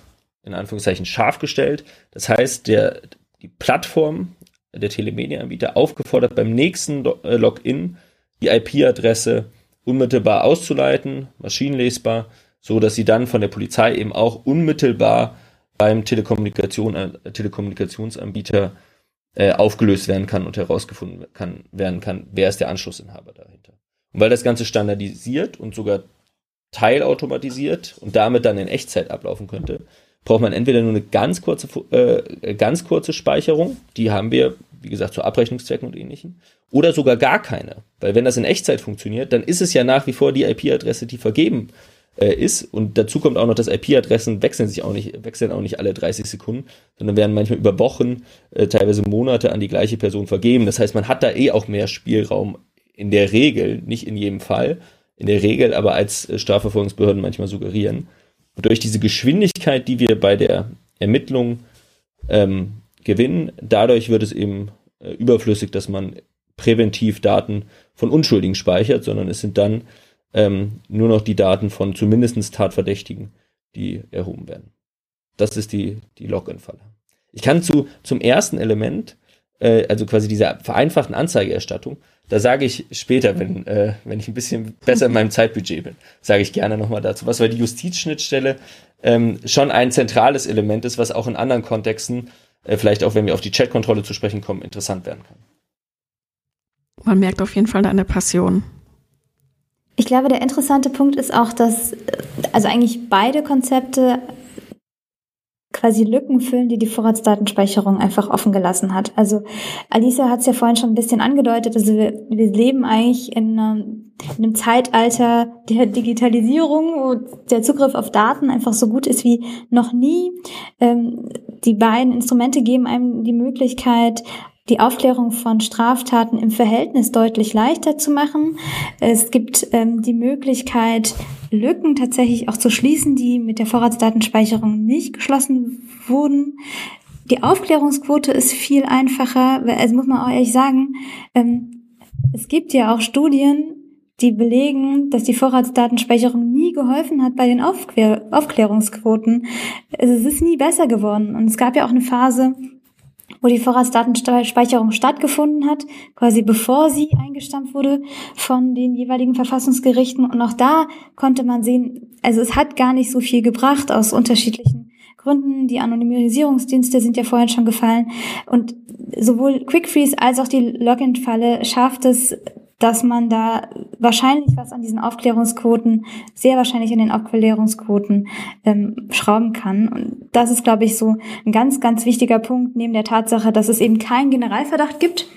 in Anführungszeichen scharf gestellt. Das heißt, der, die Plattform, der Telemedia-Anbieter aufgefordert, beim nächsten äh, Login die IP-Adresse unmittelbar auszuleiten, maschinenlesbar, so dass sie dann von der Polizei eben auch unmittelbar beim Telekommunikation, äh, Telekommunikationsanbieter äh, aufgelöst werden kann und herausgefunden kann, werden kann, wer ist der Anschlussinhaber dahinter. Und weil das Ganze standardisiert und sogar teilautomatisiert und damit dann in Echtzeit ablaufen könnte, braucht man entweder nur eine ganz kurze, äh, ganz kurze Speicherung, die haben wir, wie gesagt, zu Abrechnungszwecken und ähnlichen, oder sogar gar keine. Weil wenn das in Echtzeit funktioniert, dann ist es ja nach wie vor die IP-Adresse, die vergeben äh, ist. Und dazu kommt auch noch, dass IP-Adressen wechseln sich auch nicht, wechseln auch nicht alle 30 Sekunden, sondern werden manchmal über Wochen, äh, teilweise Monate an die gleiche Person vergeben. Das heißt, man hat da eh auch mehr Spielraum in der Regel, nicht in jedem Fall, in der Regel aber als äh, Strafverfolgungsbehörden manchmal suggerieren. Und durch diese Geschwindigkeit, die wir bei der Ermittlung ähm, gewinnen, dadurch wird es eben äh, überflüssig, dass man präventiv Daten von Unschuldigen speichert, sondern es sind dann ähm, nur noch die Daten von zumindest Tatverdächtigen, die erhoben werden. Das ist die, die Login-Falle. Ich kann zu, zum ersten Element, äh, also quasi dieser vereinfachten Anzeigerstattung, da sage ich später, wenn, äh, wenn ich ein bisschen besser in meinem Zeitbudget bin, sage ich gerne nochmal dazu was, weil die Justizschnittstelle ähm, schon ein zentrales Element ist, was auch in anderen Kontexten, äh, vielleicht auch wenn wir auf die Chatkontrolle zu sprechen kommen, interessant werden kann. Man merkt auf jeden Fall deine Passion. Ich glaube, der interessante Punkt ist auch, dass also eigentlich beide Konzepte quasi Lücken füllen, die die Vorratsdatenspeicherung einfach offen gelassen hat. Also Alisa hat es ja vorhin schon ein bisschen angedeutet, also wir, wir leben eigentlich in einem, in einem Zeitalter der Digitalisierung, wo der Zugriff auf Daten einfach so gut ist wie noch nie. Ähm, die beiden Instrumente geben einem die Möglichkeit, die Aufklärung von Straftaten im Verhältnis deutlich leichter zu machen. Es gibt ähm, die Möglichkeit, Lücken tatsächlich auch zu schließen, die mit der Vorratsdatenspeicherung nicht geschlossen wurden. Die Aufklärungsquote ist viel einfacher, also muss man auch ehrlich sagen, ähm, es gibt ja auch Studien, die belegen, dass die Vorratsdatenspeicherung nie geholfen hat bei den Aufklär Aufklärungsquoten. Also es ist nie besser geworden. Und es gab ja auch eine Phase, wo die Vorratsdatenspeicherung stattgefunden hat, quasi bevor sie eingestampft wurde von den jeweiligen Verfassungsgerichten. Und auch da konnte man sehen, also es hat gar nicht so viel gebracht aus unterschiedlichen Gründen. Die Anonymisierungsdienste sind ja vorhin schon gefallen. Und sowohl Quickfreeze als auch die Login-Falle schafft es, dass man da wahrscheinlich was an diesen Aufklärungsquoten, sehr wahrscheinlich an den Aufklärungsquoten ähm, schrauben kann. Und das ist, glaube ich, so ein ganz, ganz wichtiger Punkt, neben der Tatsache, dass es eben keinen Generalverdacht gibt,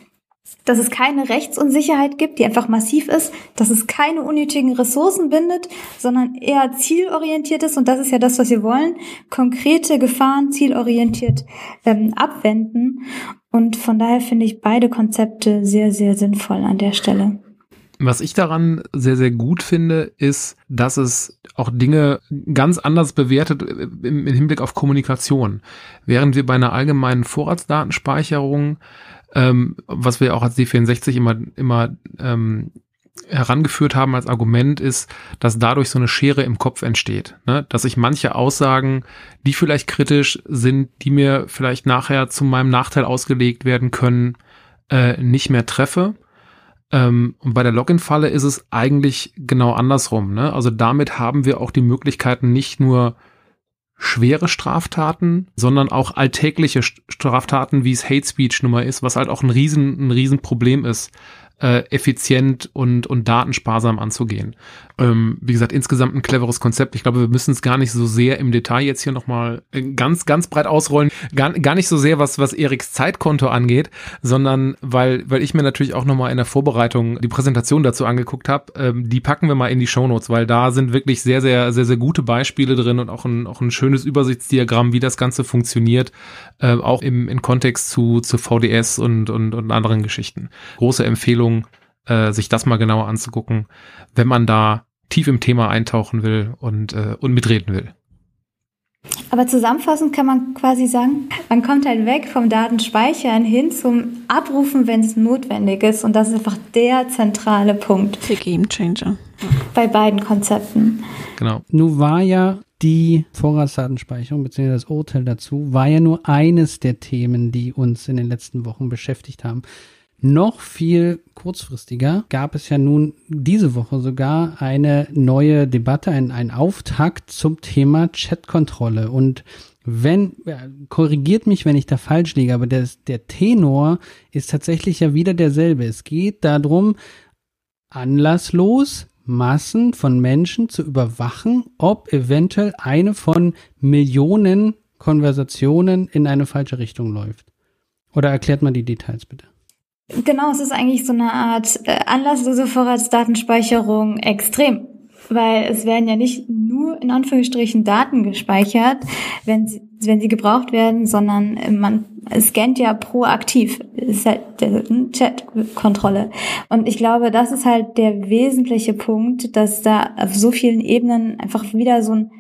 dass es keine Rechtsunsicherheit gibt, die einfach massiv ist, dass es keine unnötigen Ressourcen bindet, sondern eher zielorientiert ist. Und das ist ja das, was wir wollen. Konkrete Gefahren zielorientiert ähm, abwenden. Und von daher finde ich beide Konzepte sehr, sehr sinnvoll an der Stelle. Was ich daran sehr, sehr gut finde, ist, dass es auch Dinge ganz anders bewertet im, Hinblick auf Kommunikation. Während wir bei einer allgemeinen Vorratsdatenspeicherung, ähm, was wir auch als D64 immer, immer ähm, herangeführt haben als Argument ist, dass dadurch so eine Schere im Kopf entsteht. Ne? Dass ich manche Aussagen, die vielleicht kritisch sind, die mir vielleicht nachher zu meinem Nachteil ausgelegt werden können, äh, nicht mehr treffe ähm, und bei der Login-Falle ist es eigentlich genau andersrum. Ne? Also damit haben wir auch die Möglichkeiten, nicht nur schwere Straftaten, sondern auch alltägliche Straftaten, wie es Hate Speech Nummer ist, was halt auch ein riesen, ein riesen Problem ist, äh, effizient und, und datensparsam anzugehen. Ähm, wie gesagt, insgesamt ein cleveres Konzept. Ich glaube, wir müssen es gar nicht so sehr im Detail jetzt hier nochmal äh, ganz, ganz breit ausrollen. Gar, gar nicht so sehr, was, was Eriks Zeitkonto angeht, sondern weil, weil ich mir natürlich auch nochmal in der Vorbereitung die Präsentation dazu angeguckt habe. Ähm, die packen wir mal in die Shownotes, weil da sind wirklich sehr, sehr, sehr, sehr gute Beispiele drin und auch ein, auch ein schönes Übersichtsdiagramm, wie das Ganze funktioniert, äh, auch im, in Kontext zu, zu VDS und, und, und anderen Geschichten. Große Empfehlung Empfehlung, äh, sich das mal genauer anzugucken, wenn man da tief im Thema eintauchen will und, äh, und mitreden will. Aber zusammenfassend kann man quasi sagen, man kommt halt weg vom Datenspeichern hin zum Abrufen, wenn es notwendig ist. Und das ist einfach der zentrale Punkt. Der Game Changer. Bei beiden Konzepten. Genau. Nun war ja die Vorratsdatenspeicherung bzw. das Urteil dazu, war ja nur eines der Themen, die uns in den letzten Wochen beschäftigt haben. Noch viel kurzfristiger gab es ja nun diese Woche sogar eine neue Debatte, ein, ein Auftakt zum Thema Chatkontrolle. Und wenn, korrigiert mich, wenn ich da falsch liege, aber der, der Tenor ist tatsächlich ja wieder derselbe. Es geht darum, anlasslos Massen von Menschen zu überwachen, ob eventuell eine von Millionen Konversationen in eine falsche Richtung läuft. Oder erklärt mal die Details bitte. Genau, es ist eigentlich so eine Art äh, anlasslose Vorratsdatenspeicherung extrem, weil es werden ja nicht nur in Anführungsstrichen Daten gespeichert, wenn sie, wenn sie gebraucht werden, sondern man scannt ja proaktiv. Das ist halt Chat-Kontrolle. Und ich glaube, das ist halt der wesentliche Punkt, dass da auf so vielen Ebenen einfach wieder so ein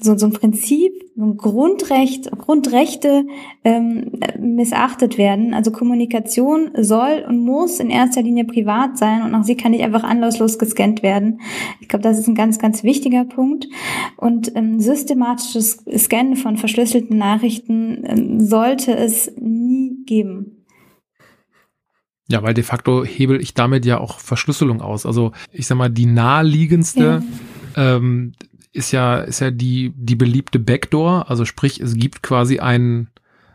so, so ein Prinzip, so ein Grundrecht, Grundrechte ähm, missachtet werden. Also Kommunikation soll und muss in erster Linie privat sein und auch sie kann nicht einfach anlasslos gescannt werden. Ich glaube, das ist ein ganz, ganz wichtiger Punkt. Und ähm, systematisches Scannen von verschlüsselten Nachrichten ähm, sollte es nie geben. Ja, weil de facto hebel ich damit ja auch Verschlüsselung aus. Also ich sag mal, die naheliegendste ja. ähm, ist ja, ist ja die, die beliebte Backdoor. Also sprich, es gibt quasi einen,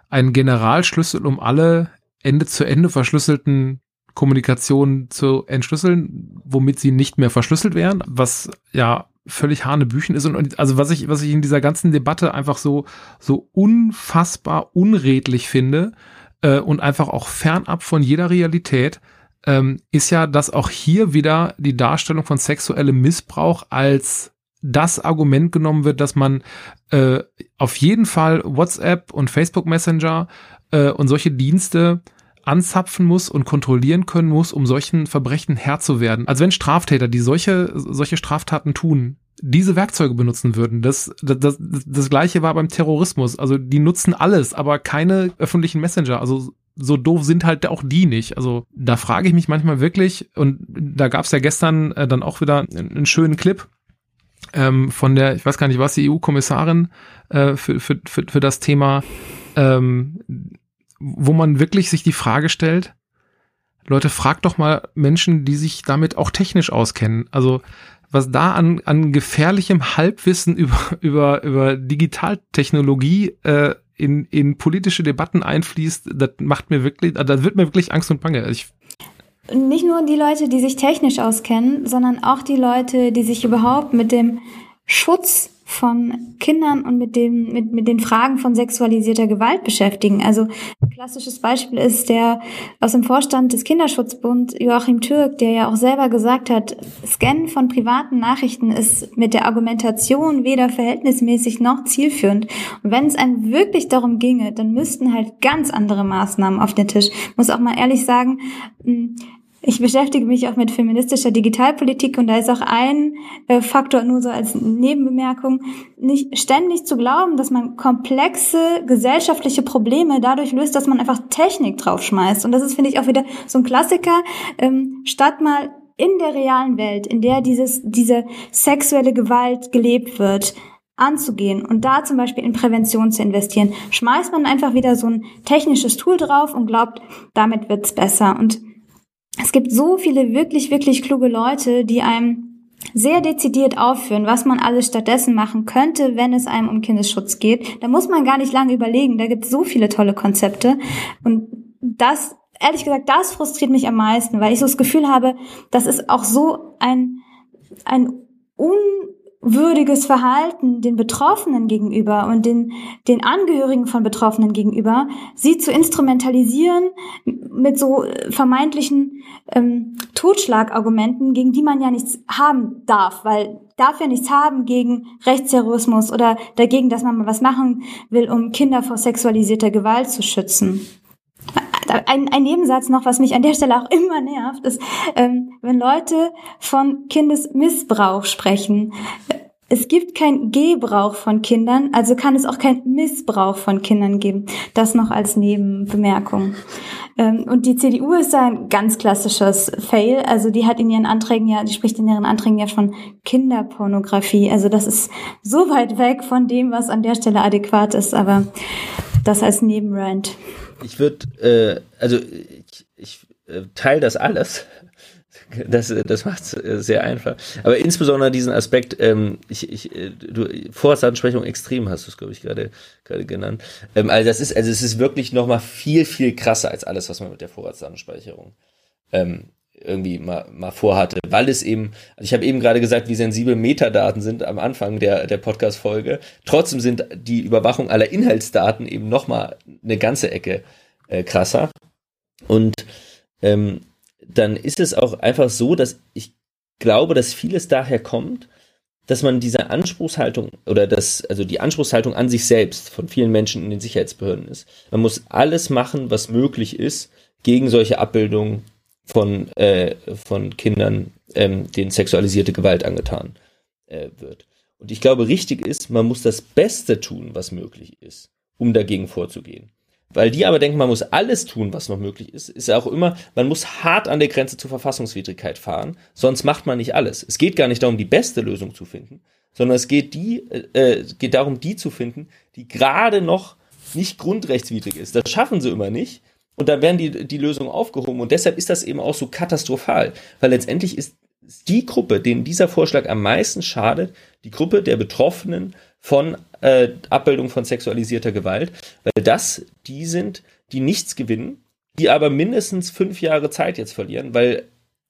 einen Generalschlüssel, um alle Ende zu Ende verschlüsselten Kommunikationen zu entschlüsseln, womit sie nicht mehr verschlüsselt wären, was ja völlig hanebüchen ist und, also was ich was ich in dieser ganzen Debatte einfach so so unfassbar unredlich finde äh, und einfach auch fernab von jeder Realität ähm, ist ja, dass auch hier wieder die Darstellung von sexuellem Missbrauch als das Argument genommen wird, dass man äh, auf jeden Fall WhatsApp und Facebook Messenger äh, und solche Dienste anzapfen muss und kontrollieren können muss, um solchen Verbrechen Herr zu werden. Also wenn Straftäter, die solche, solche Straftaten tun, diese Werkzeuge benutzen würden. Das, das, das, das gleiche war beim Terrorismus. Also die nutzen alles, aber keine öffentlichen Messenger. Also so doof sind halt auch die nicht. Also da frage ich mich manchmal wirklich, und da gab es ja gestern äh, dann auch wieder einen schönen Clip, ähm, von der, ich weiß gar nicht, was die EU-Kommissarin äh, für, für, für, für das Thema, ähm, wo man wirklich sich die Frage stellt, Leute, fragt doch mal Menschen, die sich damit auch technisch auskennen. Also was da an, an gefährlichem Halbwissen *laughs* über, über, über Digitaltechnologie äh, in, in politische Debatten einfließt, das macht mir wirklich, da wird mir wirklich Angst und Bange. Ich nicht nur die Leute, die sich technisch auskennen, sondern auch die Leute, die sich überhaupt mit dem Schutz von Kindern und mit dem mit mit den Fragen von sexualisierter Gewalt beschäftigen. Also ein klassisches Beispiel ist der aus dem Vorstand des Kinderschutzbund Joachim Türk, der ja auch selber gesagt hat, Scannen von privaten Nachrichten ist mit der Argumentation weder verhältnismäßig noch zielführend. Und wenn es einem wirklich darum ginge, dann müssten halt ganz andere Maßnahmen auf den Tisch. Ich muss auch mal ehrlich sagen, hm, ich beschäftige mich auch mit feministischer Digitalpolitik und da ist auch ein äh, Faktor nur so als Nebenbemerkung, nicht ständig zu glauben, dass man komplexe gesellschaftliche Probleme dadurch löst, dass man einfach Technik draufschmeißt. Und das ist, finde ich, auch wieder so ein Klassiker, ähm, statt mal in der realen Welt, in der dieses, diese sexuelle Gewalt gelebt wird, anzugehen und da zum Beispiel in Prävention zu investieren, schmeißt man einfach wieder so ein technisches Tool drauf und glaubt, damit wird's besser. Und es gibt so viele wirklich, wirklich kluge Leute, die einem sehr dezidiert aufführen, was man alles stattdessen machen könnte, wenn es einem um Kindesschutz geht. Da muss man gar nicht lange überlegen. Da gibt es so viele tolle Konzepte. Und das ehrlich gesagt, das frustriert mich am meisten, weil ich so das Gefühl habe, das ist auch so ein, ein unwürdiges Verhalten den Betroffenen gegenüber und den, den Angehörigen von Betroffenen gegenüber, sie zu instrumentalisieren mit so vermeintlichen ähm, Totschlagargumenten, gegen die man ja nichts haben darf, weil darf ja nichts haben gegen Rechtsterrorismus oder dagegen, dass man mal was machen will, um Kinder vor sexualisierter Gewalt zu schützen. Ein, ein Nebensatz noch, was mich an der Stelle auch immer nervt, ist, ähm, wenn Leute von Kindesmissbrauch sprechen. Es gibt kein Gebrauch von Kindern, also kann es auch kein Missbrauch von Kindern geben. Das noch als Nebenbemerkung. Ähm, und die CDU ist da ein ganz klassisches Fail. Also die hat in ihren Anträgen ja, die spricht in ihren Anträgen ja von Kinderpornografie. Also das ist so weit weg von dem, was an der Stelle adäquat ist. Aber das als Nebenrand. Ich würde, äh, also ich, ich äh, teile das alles. Das, das macht es äh, sehr einfach. Aber insbesondere diesen Aspekt, ähm, ich, ich, äh, du, Vorratsansprechung extrem hast du es, glaube ich, gerade gerade genannt. Ähm, also das ist, also es ist wirklich nochmal viel, viel krasser als alles, was man mit der Vorratsdatenspeicherung ähm, irgendwie mal, mal vorhatte, weil es eben, also ich habe eben gerade gesagt, wie sensibel Metadaten sind am Anfang der, der Podcast-Folge. Trotzdem sind die Überwachung aller Inhaltsdaten eben nochmal eine ganze Ecke äh, krasser. Und ähm, dann ist es auch einfach so, dass ich glaube, dass vieles daher kommt, dass man diese Anspruchshaltung oder das, also die Anspruchshaltung an sich selbst von vielen Menschen in den Sicherheitsbehörden ist. Man muss alles machen, was möglich ist, gegen solche Abbildungen von, äh, von Kindern, ähm, denen sexualisierte Gewalt angetan äh, wird. Und ich glaube, richtig ist, man muss das Beste tun, was möglich ist, um dagegen vorzugehen. Weil die aber denken, man muss alles tun, was noch möglich ist, ist ja auch immer, man muss hart an der Grenze zur Verfassungswidrigkeit fahren, sonst macht man nicht alles. Es geht gar nicht darum, die beste Lösung zu finden, sondern es geht die, äh, äh geht darum, die zu finden, die gerade noch nicht grundrechtswidrig ist. Das schaffen sie immer nicht. Und dann werden die, die Lösungen aufgehoben. Und deshalb ist das eben auch so katastrophal. Weil letztendlich ist die Gruppe, denen dieser Vorschlag am meisten schadet, die Gruppe der Betroffenen von äh, Abbildung von sexualisierter Gewalt, weil das die sind, die nichts gewinnen, die aber mindestens fünf Jahre Zeit jetzt verlieren, weil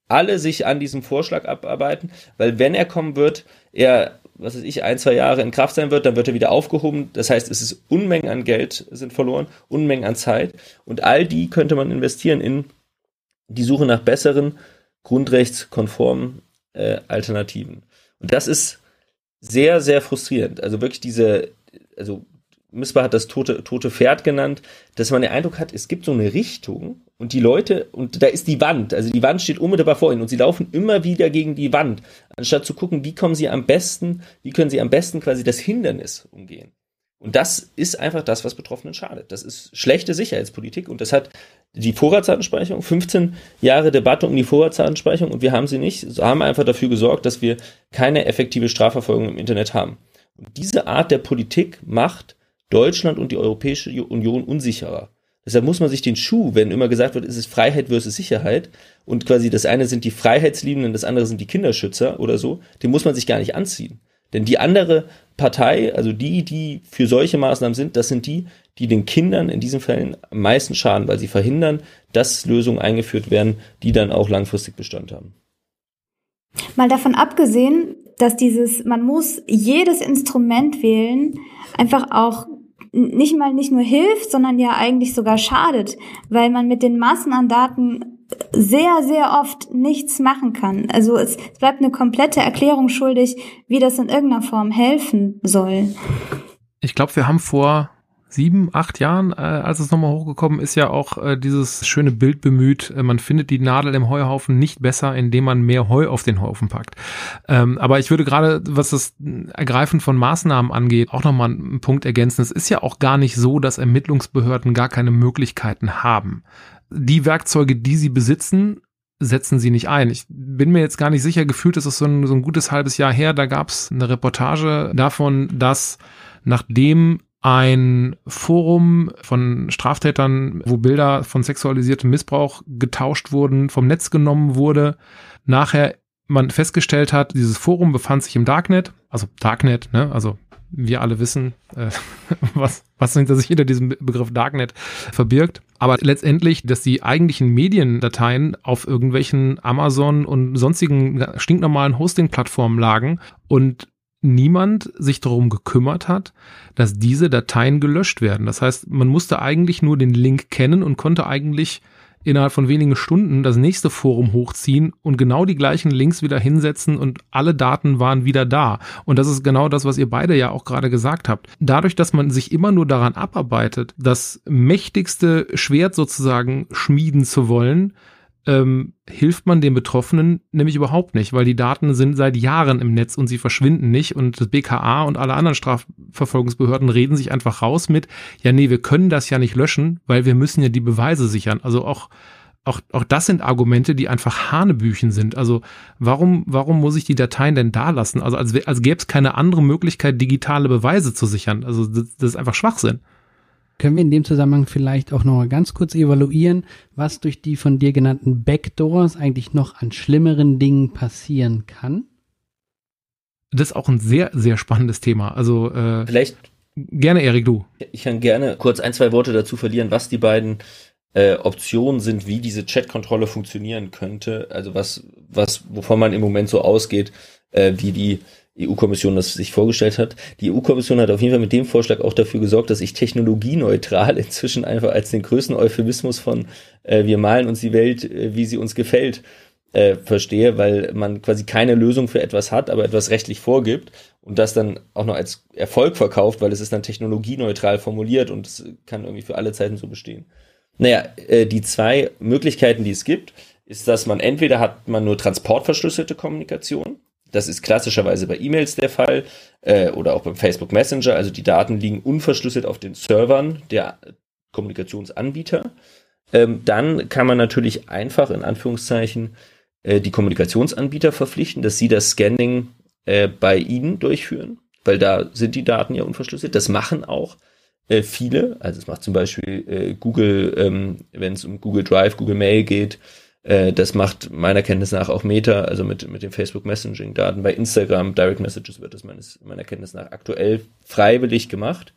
alle sich an diesem Vorschlag abarbeiten, weil wenn er kommen wird, er, was weiß ich, ein, zwei Jahre in Kraft sein wird, dann wird er wieder aufgehoben. Das heißt, es ist Unmengen an Geld sind verloren, Unmengen an Zeit und all die könnte man investieren in die Suche nach besseren, grundrechtskonformen äh, Alternativen. Und das ist sehr, sehr frustrierend. Also wirklich diese, also Missbar hat das tote, tote Pferd genannt, dass man den Eindruck hat, es gibt so eine Richtung und die Leute, und da ist die Wand, also die Wand steht unmittelbar vor ihnen und sie laufen immer wieder gegen die Wand, anstatt zu gucken, wie kommen sie am besten, wie können sie am besten quasi das Hindernis umgehen. Und das ist einfach das, was Betroffenen schadet. Das ist schlechte Sicherheitspolitik und das hat die Vorratsdatenspeicherung, 15 Jahre Debatte um die Vorratsdatenspeicherung und wir haben sie nicht, haben einfach dafür gesorgt, dass wir keine effektive Strafverfolgung im Internet haben. Und diese Art der Politik macht Deutschland und die Europäische Union unsicherer. Deshalb muss man sich den Schuh, wenn immer gesagt wird, es ist Freiheit versus Sicherheit und quasi das eine sind die Freiheitsliebenden, das andere sind die Kinderschützer oder so, den muss man sich gar nicht anziehen. Denn die andere Partei, also die, die für solche Maßnahmen sind, das sind die, die den Kindern in diesen Fällen am meisten schaden, weil sie verhindern, dass Lösungen eingeführt werden, die dann auch langfristig Bestand haben. Mal davon abgesehen, dass dieses, man muss jedes Instrument wählen, einfach auch nicht mal nicht nur hilft, sondern ja eigentlich sogar schadet, weil man mit den Massen an Daten sehr, sehr oft nichts machen kann. Also es, bleibt eine komplette Erklärung schuldig, wie das in irgendeiner Form helfen soll. Ich glaube, wir haben vor sieben, acht Jahren, äh, als es nochmal hochgekommen ist, ja auch äh, dieses schöne Bild bemüht, äh, man findet die Nadel im Heuhaufen nicht besser, indem man mehr Heu auf den Haufen packt. Ähm, aber ich würde gerade, was das Ergreifen von Maßnahmen angeht, auch nochmal einen Punkt ergänzen. Es ist ja auch gar nicht so, dass Ermittlungsbehörden gar keine Möglichkeiten haben die Werkzeuge, die sie besitzen, setzen sie nicht ein. Ich bin mir jetzt gar nicht sicher, gefühlt ist es so ein, so ein gutes halbes Jahr her, da gab es eine Reportage davon, dass nachdem ein Forum von Straftätern, wo Bilder von sexualisiertem Missbrauch getauscht wurden, vom Netz genommen wurde, nachher man festgestellt hat, dieses Forum befand sich im Darknet, also Darknet, ne, also wir alle wissen, äh, *laughs* was, was sich hinter diesem Begriff Darknet verbirgt. Aber letztendlich, dass die eigentlichen Mediendateien auf irgendwelchen Amazon und sonstigen stinknormalen Hosting-Plattformen lagen und niemand sich darum gekümmert hat, dass diese Dateien gelöscht werden. Das heißt, man musste eigentlich nur den Link kennen und konnte eigentlich innerhalb von wenigen Stunden das nächste Forum hochziehen und genau die gleichen Links wieder hinsetzen und alle Daten waren wieder da. Und das ist genau das, was ihr beide ja auch gerade gesagt habt. Dadurch, dass man sich immer nur daran abarbeitet, das mächtigste Schwert sozusagen schmieden zu wollen, ähm, hilft man den Betroffenen nämlich überhaupt nicht, weil die Daten sind seit Jahren im Netz und sie verschwinden nicht und das BKA und alle anderen Strafverfolgungsbehörden reden sich einfach raus mit, ja nee, wir können das ja nicht löschen, weil wir müssen ja die Beweise sichern. Also auch auch, auch das sind Argumente, die einfach Hanebüchen sind. Also warum, warum muss ich die Dateien denn da lassen? Also als, als gäbe es keine andere Möglichkeit, digitale Beweise zu sichern. Also das, das ist einfach Schwachsinn. Können wir in dem Zusammenhang vielleicht auch noch mal ganz kurz evaluieren, was durch die von dir genannten Backdoors eigentlich noch an schlimmeren Dingen passieren kann? Das ist auch ein sehr, sehr spannendes Thema. Also äh, vielleicht gerne, Erik, du. Ich kann gerne kurz ein, zwei Worte dazu verlieren, was die beiden äh, Optionen sind, wie diese Chat-Kontrolle funktionieren könnte. Also was, was, wovon man im Moment so ausgeht, äh, wie die EU-Kommission das sich vorgestellt hat. Die EU-Kommission hat auf jeden Fall mit dem Vorschlag auch dafür gesorgt, dass ich technologieneutral *laughs* inzwischen einfach als den größten Euphemismus von äh, wir malen uns die Welt, äh, wie sie uns gefällt, äh, verstehe, weil man quasi keine Lösung für etwas hat, aber etwas rechtlich vorgibt und das dann auch noch als Erfolg verkauft, weil es ist dann technologieneutral formuliert und es kann irgendwie für alle Zeiten so bestehen. Naja, äh, die zwei Möglichkeiten, die es gibt, ist, dass man entweder hat man nur transportverschlüsselte Kommunikation, das ist klassischerweise bei E-Mails der Fall äh, oder auch beim Facebook Messenger. Also die Daten liegen unverschlüsselt auf den Servern der Kommunikationsanbieter. Ähm, dann kann man natürlich einfach in Anführungszeichen äh, die Kommunikationsanbieter verpflichten, dass sie das Scanning äh, bei ihnen durchführen, weil da sind die Daten ja unverschlüsselt. Das machen auch äh, viele. Also es macht zum Beispiel äh, Google, ähm, wenn es um Google Drive, Google Mail geht, äh, das macht meiner Kenntnis nach auch Meta, also mit, mit den Facebook Messaging-Daten. Bei Instagram, Direct Messages wird das meines, meiner Kenntnis nach aktuell freiwillig gemacht.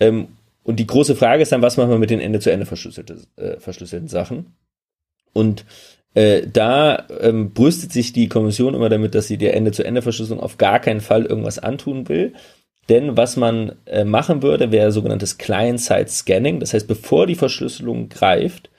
Ähm, und die große Frage ist dann, was machen wir mit den Ende-zu-Ende verschlüsselte, äh, verschlüsselten Sachen? Und äh, da ähm, brüstet sich die Kommission immer damit, dass sie der Ende-zu-Ende-Verschlüsselung auf gar keinen Fall irgendwas antun will. Denn was man äh, machen würde, wäre sogenanntes Client-Side-Scanning. Das heißt, bevor die Verschlüsselung greift,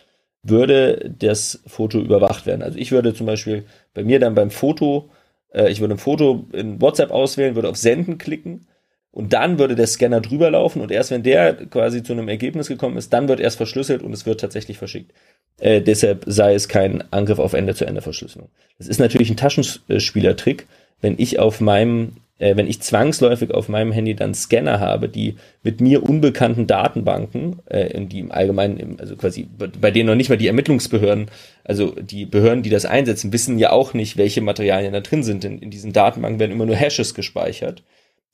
würde das Foto überwacht werden. Also ich würde zum Beispiel bei mir dann beim Foto, äh, ich würde ein Foto in WhatsApp auswählen, würde auf Senden klicken und dann würde der Scanner drüber laufen und erst wenn der quasi zu einem Ergebnis gekommen ist, dann wird erst verschlüsselt und es wird tatsächlich verschickt. Äh, deshalb sei es kein Angriff auf Ende-zu-Ende-Verschlüsselung. Das ist natürlich ein Taschenspielertrick, wenn ich auf meinem äh, wenn ich zwangsläufig auf meinem Handy dann Scanner habe, die mit mir unbekannten Datenbanken, äh, die im Allgemeinen, also quasi bei denen noch nicht mal die Ermittlungsbehörden, also die Behörden, die das einsetzen, wissen ja auch nicht, welche Materialien da drin sind. Denn in diesen Datenbanken werden immer nur Hashes gespeichert.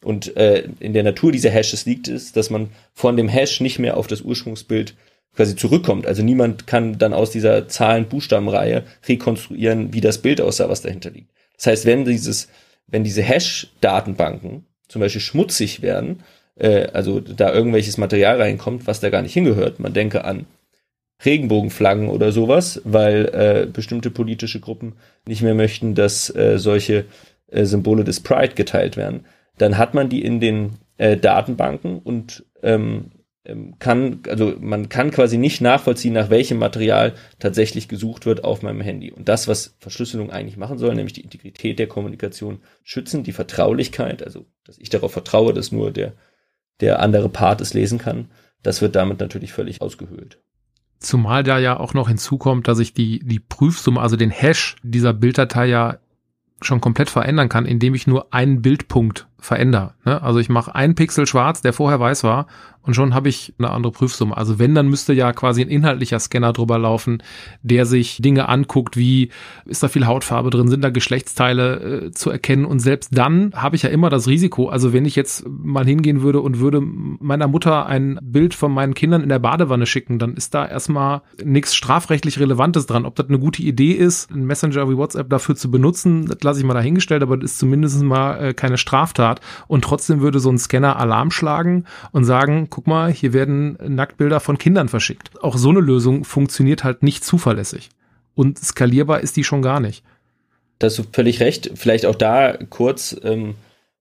Und äh, in der Natur dieser Hashes liegt es, dass man von dem Hash nicht mehr auf das Ursprungsbild quasi zurückkommt. Also niemand kann dann aus dieser Zahlen-Buchstaben-Reihe rekonstruieren, wie das Bild aussah, was dahinter liegt. Das heißt, wenn dieses wenn diese Hash-Datenbanken zum Beispiel schmutzig werden, äh, also da irgendwelches Material reinkommt, was da gar nicht hingehört, man denke an Regenbogenflaggen oder sowas, weil äh, bestimmte politische Gruppen nicht mehr möchten, dass äh, solche äh, Symbole des Pride geteilt werden, dann hat man die in den äh, Datenbanken und ähm, kann, also man kann quasi nicht nachvollziehen, nach welchem Material tatsächlich gesucht wird auf meinem Handy. Und das, was Verschlüsselung eigentlich machen soll, nämlich die Integrität der Kommunikation schützen, die Vertraulichkeit, also dass ich darauf vertraue, dass nur der, der andere Part es lesen kann, das wird damit natürlich völlig ausgehöhlt. Zumal da ja auch noch hinzukommt, dass ich die, die Prüfsumme, also den Hash dieser Bilddatei ja schon komplett verändern kann, indem ich nur einen Bildpunkt verändere. Ne? Also ich mache einen Pixel schwarz, der vorher weiß war, und schon habe ich eine andere Prüfsumme. Also wenn, dann müsste ja quasi ein inhaltlicher Scanner drüber laufen, der sich Dinge anguckt, wie ist da viel Hautfarbe drin, sind da Geschlechtsteile äh, zu erkennen. Und selbst dann habe ich ja immer das Risiko, also wenn ich jetzt mal hingehen würde und würde meiner Mutter ein Bild von meinen Kindern in der Badewanne schicken, dann ist da erstmal nichts strafrechtlich Relevantes dran. Ob das eine gute Idee ist, einen Messenger wie WhatsApp dafür zu benutzen, das lasse ich mal dahingestellt, aber das ist zumindest mal äh, keine Straftat Staat. Und trotzdem würde so ein Scanner Alarm schlagen und sagen, guck mal, hier werden Nacktbilder von Kindern verschickt. Auch so eine Lösung funktioniert halt nicht zuverlässig. Und skalierbar ist die schon gar nicht. Da hast du völlig recht. Vielleicht auch da kurz, ähm,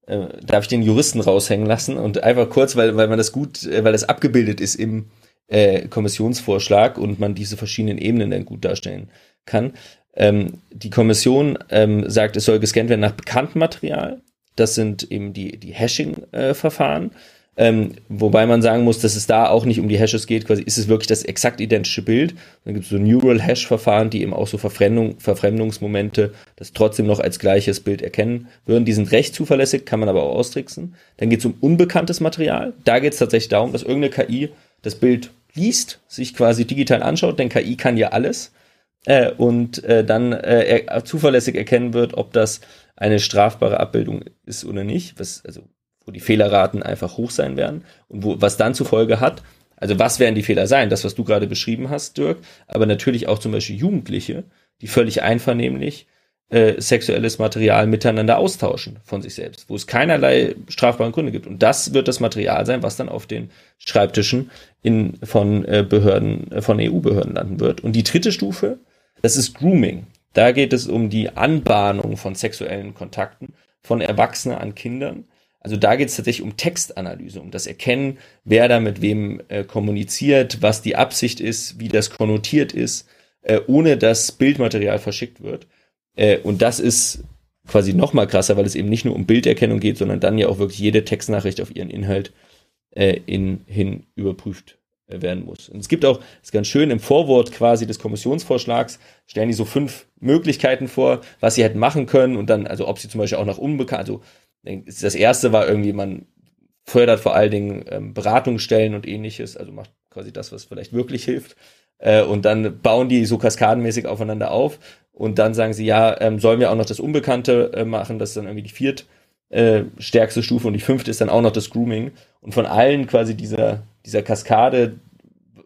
äh, darf ich den Juristen raushängen lassen und einfach kurz, weil, weil man das gut, äh, weil das abgebildet ist im äh, Kommissionsvorschlag und man diese verschiedenen Ebenen dann gut darstellen kann. Ähm, die Kommission ähm, sagt, es soll gescannt werden nach bekanntem Material. Das sind eben die, die Hashing-Verfahren. Äh, ähm, wobei man sagen muss, dass es da auch nicht um die Hashes geht, quasi ist es wirklich das exakt identische Bild. Dann gibt es so Neural Hash-Verfahren, die eben auch so Verfremdung, Verfremdungsmomente das trotzdem noch als gleiches Bild erkennen würden. Die sind recht zuverlässig, kann man aber auch austricksen. Dann geht es um unbekanntes Material. Da geht es tatsächlich darum, dass irgendeine KI das Bild liest, sich quasi digital anschaut, denn KI kann ja alles äh, und äh, dann äh, er, zuverlässig erkennen wird, ob das eine strafbare Abbildung ist oder nicht, was, also wo die Fehlerraten einfach hoch sein werden und wo, was dann zur Folge hat, also was werden die Fehler sein? Das, was du gerade beschrieben hast, Dirk, aber natürlich auch zum Beispiel Jugendliche, die völlig einvernehmlich äh, sexuelles Material miteinander austauschen von sich selbst, wo es keinerlei strafbaren Gründe gibt. Und das wird das Material sein, was dann auf den Schreibtischen in, von äh, Behörden, äh, von EU-Behörden landen wird. Und die dritte Stufe, das ist Grooming. Da geht es um die Anbahnung von sexuellen Kontakten von Erwachsenen an Kindern. Also da geht es tatsächlich um Textanalyse, um das Erkennen, wer da mit wem äh, kommuniziert, was die Absicht ist, wie das konnotiert ist, äh, ohne dass Bildmaterial verschickt wird. Äh, und das ist quasi noch mal krasser, weil es eben nicht nur um Bilderkennung geht, sondern dann ja auch wirklich jede Textnachricht auf ihren Inhalt äh, in, hin überprüft werden muss. Und es gibt auch, ist ganz schön, im Vorwort quasi des Kommissionsvorschlags stellen die so fünf Möglichkeiten vor, was sie hätten machen können und dann, also ob sie zum Beispiel auch nach unbekannt, also das erste war irgendwie, man fördert vor allen Dingen ähm, Beratungsstellen und ähnliches, also macht quasi das, was vielleicht wirklich hilft. Äh, und dann bauen die so kaskadenmäßig aufeinander auf und dann sagen sie, ja, ähm, sollen wir auch noch das Unbekannte äh, machen, das ist dann irgendwie die viert äh, stärkste Stufe und die fünfte ist dann auch noch das Grooming. Und von allen quasi dieser, dieser Kaskade,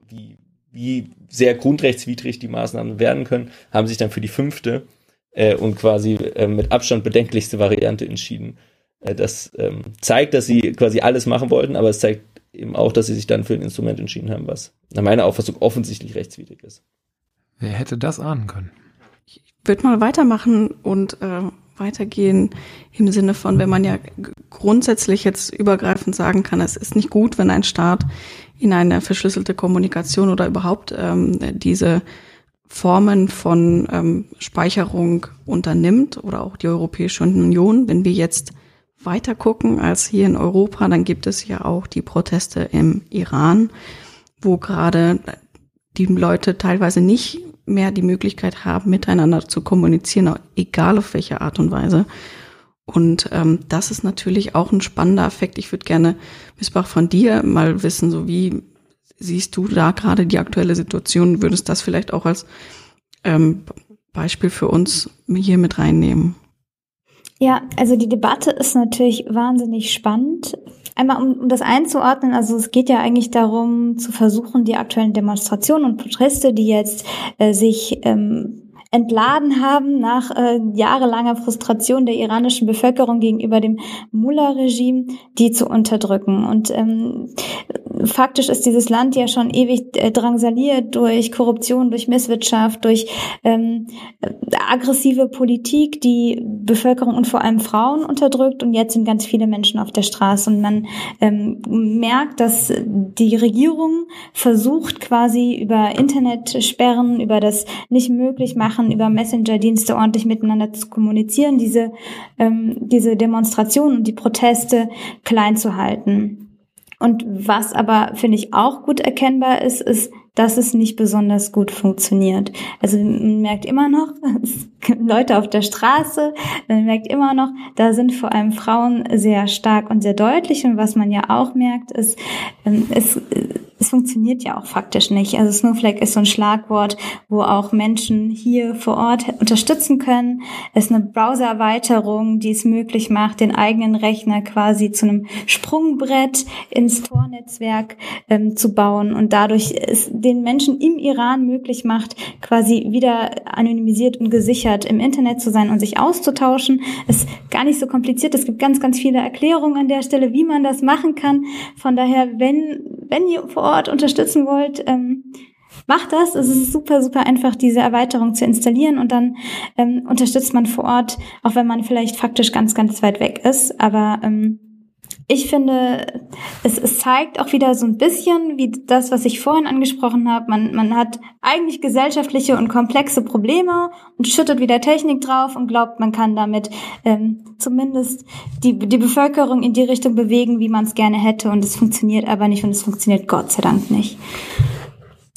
wie, wie sehr grundrechtswidrig die Maßnahmen werden können, haben sich dann für die fünfte äh, und quasi äh, mit Abstand bedenklichste Variante entschieden. Äh, das ähm, zeigt, dass sie quasi alles machen wollten, aber es zeigt eben auch, dass sie sich dann für ein Instrument entschieden haben, was nach meiner Auffassung offensichtlich rechtswidrig ist. Wer hätte das ahnen können? Ich würde mal weitermachen und äh, weitergehen im Sinne von, wenn man ja grundsätzlich jetzt übergreifend sagen kann, es ist nicht gut, wenn ein Staat in eine verschlüsselte Kommunikation oder überhaupt ähm, diese Formen von ähm, Speicherung unternimmt oder auch die Europäische Union. Wenn wir jetzt weiter gucken als hier in Europa, dann gibt es ja auch die Proteste im Iran, wo gerade die Leute teilweise nicht mehr die Möglichkeit haben, miteinander zu kommunizieren, egal auf welche Art und Weise. Und ähm, das ist natürlich auch ein spannender Effekt. Ich würde gerne, Missbach, von dir mal wissen, so wie siehst du da gerade die aktuelle Situation? Würdest das vielleicht auch als ähm, Beispiel für uns hier mit reinnehmen? Ja, also die Debatte ist natürlich wahnsinnig spannend. Einmal, um, um das einzuordnen, also es geht ja eigentlich darum, zu versuchen, die aktuellen Demonstrationen und Proteste, die jetzt äh, sich ähm, entladen haben nach äh, jahrelanger Frustration der iranischen Bevölkerung gegenüber dem Mullah-Regime, die zu unterdrücken. Und ähm, faktisch ist dieses Land ja schon ewig äh, drangsaliert durch Korruption, durch Misswirtschaft, durch ähm, aggressive Politik, die Bevölkerung und vor allem Frauen unterdrückt. Und jetzt sind ganz viele Menschen auf der Straße. Und man ähm, merkt, dass die Regierung versucht quasi über Internetsperren, über das nicht möglich machen, über Messenger-Dienste ordentlich miteinander zu kommunizieren, diese, ähm, diese Demonstrationen und die Proteste klein zu halten. Und was aber, finde ich, auch gut erkennbar ist, ist, dass es nicht besonders gut funktioniert. Also man merkt immer noch, *laughs* Leute auf der Straße, man merkt immer noch, da sind vor allem Frauen sehr stark und sehr deutlich. Und was man ja auch merkt, ist, ähm, es es funktioniert ja auch faktisch nicht. Also Snowflake ist so ein Schlagwort, wo auch Menschen hier vor Ort unterstützen können. Es ist eine Browser-Erweiterung, die es möglich macht, den eigenen Rechner quasi zu einem Sprungbrett ins Tor-Netzwerk ähm, zu bauen und dadurch es den Menschen im Iran möglich macht, quasi wieder anonymisiert und gesichert im Internet zu sein und sich auszutauschen. Es ist gar nicht so kompliziert. Es gibt ganz, ganz viele Erklärungen an der Stelle, wie man das machen kann. Von daher, wenn, wenn ihr vor Ort unterstützen wollt, ähm, macht das. Es ist super, super einfach, diese Erweiterung zu installieren und dann ähm, unterstützt man vor Ort, auch wenn man vielleicht faktisch ganz, ganz weit weg ist. Aber ähm, ich finde, es, es zeigt auch wieder so ein bisschen, wie das, was ich vorhin angesprochen habe. Man, man hat eigentlich gesellschaftliche und komplexe Probleme und schüttet wieder Technik drauf und glaubt, man kann damit ähm, zumindest die, die Bevölkerung in die Richtung bewegen, wie man es gerne hätte. Und es funktioniert aber nicht und es funktioniert Gott sei Dank nicht.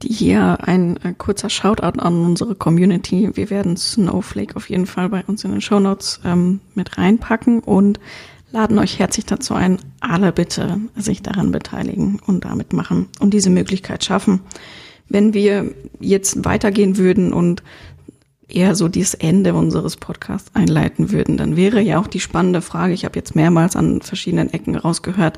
Hier ein äh, kurzer Shoutout an unsere Community. Wir werden Snowflake auf jeden Fall bei uns in den Show Notes ähm, mit reinpacken und laden euch herzlich dazu ein, alle bitte sich daran beteiligen und damit machen und diese Möglichkeit schaffen. Wenn wir jetzt weitergehen würden und eher so dieses Ende unseres Podcasts einleiten würden, dann wäre ja auch die spannende Frage, ich habe jetzt mehrmals an verschiedenen Ecken rausgehört,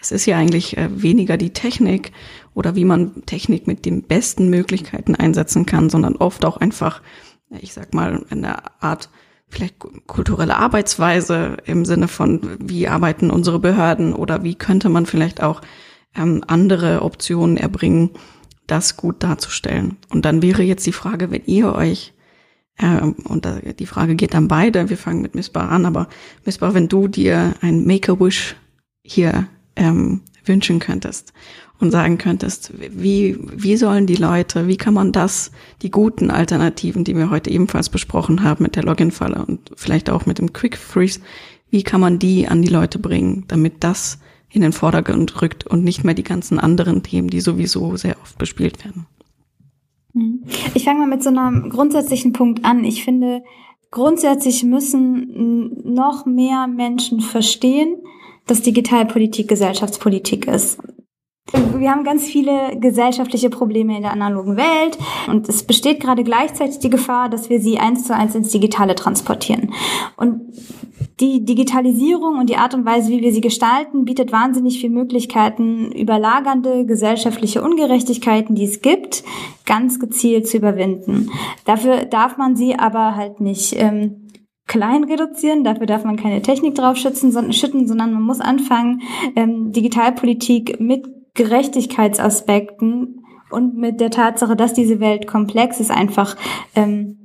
es ist ja eigentlich äh, weniger die Technik oder wie man Technik mit den besten Möglichkeiten einsetzen kann, sondern oft auch einfach, ich sag mal, eine Art vielleicht kulturelle Arbeitsweise im Sinne von, wie arbeiten unsere Behörden oder wie könnte man vielleicht auch ähm, andere Optionen erbringen, das gut darzustellen. Und dann wäre jetzt die Frage, wenn ihr euch, äh, und die Frage geht dann beide, wir fangen mit Missbar an, aber Missbar, wenn du dir ein Make-A-Wish hier ähm, wünschen könntest und sagen könntest, wie, wie sollen die Leute, wie kann man das, die guten Alternativen, die wir heute ebenfalls besprochen haben mit der Login-Falle und vielleicht auch mit dem Quick Freeze, wie kann man die an die Leute bringen, damit das in den Vordergrund rückt und nicht mehr die ganzen anderen Themen, die sowieso sehr oft bespielt werden. Mhm. Ich fange mal mit so einem grundsätzlichen Punkt an. Ich finde, grundsätzlich müssen noch mehr Menschen verstehen, dass Digitalpolitik Gesellschaftspolitik ist. Wir haben ganz viele gesellschaftliche Probleme in der analogen Welt und es besteht gerade gleichzeitig die Gefahr, dass wir sie eins zu eins ins Digitale transportieren. Und die Digitalisierung und die Art und Weise, wie wir sie gestalten, bietet wahnsinnig viele Möglichkeiten, überlagernde gesellschaftliche Ungerechtigkeiten, die es gibt, ganz gezielt zu überwinden. Dafür darf man sie aber halt nicht ähm, klein reduzieren. Dafür darf man keine Technik drauf schützen, sondern, schütten, sondern man muss anfangen, ähm, Digitalpolitik mit Gerechtigkeitsaspekten und mit der Tatsache, dass diese Welt komplex ist, einfach ähm,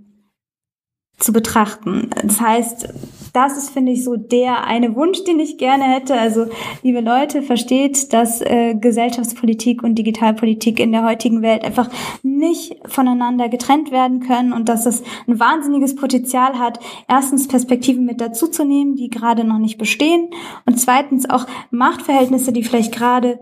zu betrachten. Das heißt, das ist, finde ich, so der eine Wunsch, den ich gerne hätte. Also, liebe Leute, versteht, dass äh, Gesellschaftspolitik und Digitalpolitik in der heutigen Welt einfach nicht voneinander getrennt werden können und dass es ein wahnsinniges Potenzial hat, erstens Perspektiven mit dazuzunehmen, die gerade noch nicht bestehen und zweitens auch Machtverhältnisse, die vielleicht gerade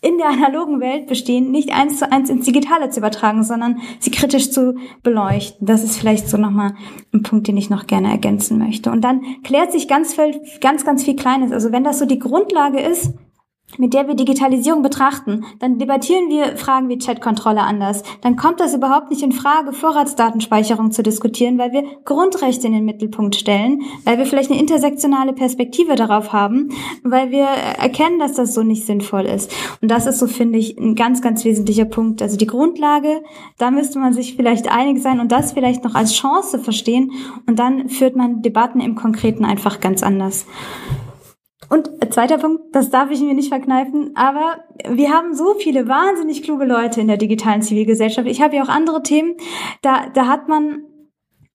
in der analogen Welt bestehen, nicht eins zu eins ins Digitale zu übertragen, sondern sie kritisch zu beleuchten. Das ist vielleicht so nochmal ein Punkt, den ich noch gerne ergänzen möchte. Und dann klärt sich ganz ganz, ganz viel Kleines. Also wenn das so die Grundlage ist, mit der wir Digitalisierung betrachten, dann debattieren wir Fragen wie Chatkontrolle anders. Dann kommt das überhaupt nicht in Frage, Vorratsdatenspeicherung zu diskutieren, weil wir Grundrechte in den Mittelpunkt stellen, weil wir vielleicht eine intersektionale Perspektive darauf haben, weil wir erkennen, dass das so nicht sinnvoll ist. Und das ist so, finde ich, ein ganz, ganz wesentlicher Punkt. Also die Grundlage, da müsste man sich vielleicht einig sein und das vielleicht noch als Chance verstehen. Und dann führt man Debatten im Konkreten einfach ganz anders. Und zweiter Punkt, das darf ich mir nicht verkneifen, aber wir haben so viele wahnsinnig kluge Leute in der digitalen Zivilgesellschaft. Ich habe ja auch andere Themen, da, da hat man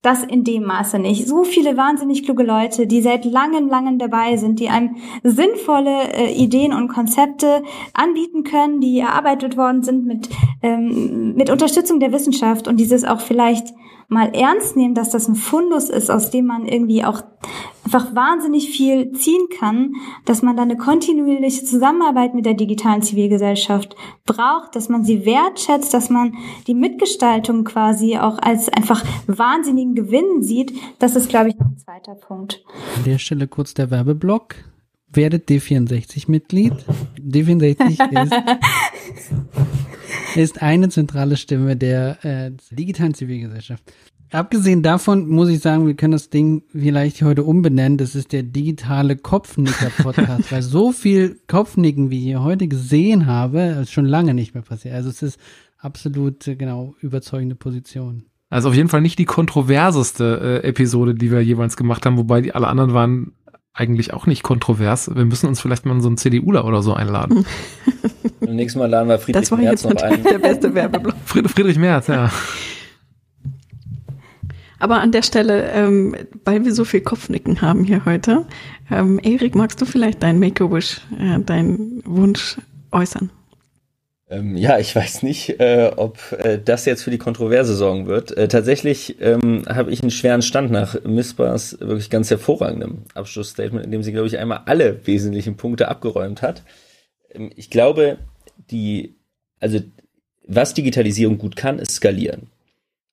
das in dem Maße nicht. So viele wahnsinnig kluge Leute, die seit langem, langem dabei sind, die einem sinnvolle äh, Ideen und Konzepte anbieten können, die erarbeitet worden sind mit, ähm, mit Unterstützung der Wissenschaft und dieses auch vielleicht mal ernst nehmen, dass das ein Fundus ist, aus dem man irgendwie auch einfach wahnsinnig viel ziehen kann, dass man da eine kontinuierliche Zusammenarbeit mit der digitalen Zivilgesellschaft braucht, dass man sie wertschätzt, dass man die Mitgestaltung quasi auch als einfach wahnsinnigen Gewinn sieht. Das ist, glaube ich, ein zweiter Punkt. An der Stelle kurz der Werbeblock werdet D64-Mitglied. D64 *laughs* ist *laughs* ist eine zentrale Stimme der äh, digitalen Zivilgesellschaft. Abgesehen davon muss ich sagen, wir können das Ding vielleicht heute umbenennen. Das ist der digitale Kopfnicker-Podcast, *laughs* weil so viel Kopfnicken, wie ich hier heute gesehen habe, ist schon lange nicht mehr passiert. Also es ist absolut, äh, genau, überzeugende Position. Also auf jeden Fall nicht die kontroverseste äh, Episode, die wir jeweils gemacht haben, wobei die alle anderen waren eigentlich auch nicht kontrovers. Wir müssen uns vielleicht mal so einen CDUler oder so einladen. Beim nächsten Mal laden wir Friedrich Das war Merz jetzt noch ein. der beste Werbeblock. Fried Friedrich Merz, ja. Aber an der Stelle, ähm, weil wir so viel Kopfnicken haben hier heute, ähm, Erik, magst du vielleicht deinen Make-A-Wish, äh, deinen Wunsch äußern? Ähm, ja, ich weiß nicht, äh, ob äh, das jetzt für die Kontroverse sorgen wird. Äh, tatsächlich ähm, habe ich einen schweren Stand nach Mispers wirklich ganz hervorragendem Abschlussstatement, in dem sie, glaube ich, einmal alle wesentlichen Punkte abgeräumt hat. Ähm, ich glaube, die, also was Digitalisierung gut kann, ist skalieren.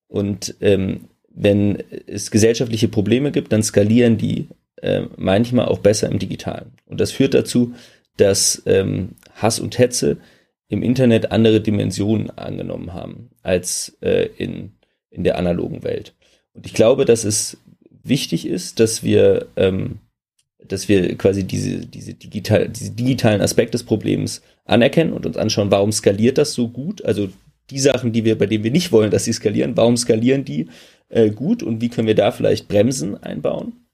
Und ähm, wenn es gesellschaftliche Probleme gibt, dann skalieren die äh, manchmal auch besser im Digitalen. Und das führt dazu, dass ähm, Hass und Hetze im Internet andere Dimensionen angenommen haben als äh, in, in der analogen Welt. Und ich glaube, dass es wichtig ist, dass wir, ähm, dass wir quasi diese, diese, digital, diese digitalen Aspekt des Problems anerkennen und uns anschauen, warum skaliert das so gut? Also die Sachen, die wir, bei denen wir nicht wollen, dass sie skalieren, warum skalieren die äh, gut und wie können wir da vielleicht Bremsen einbauen?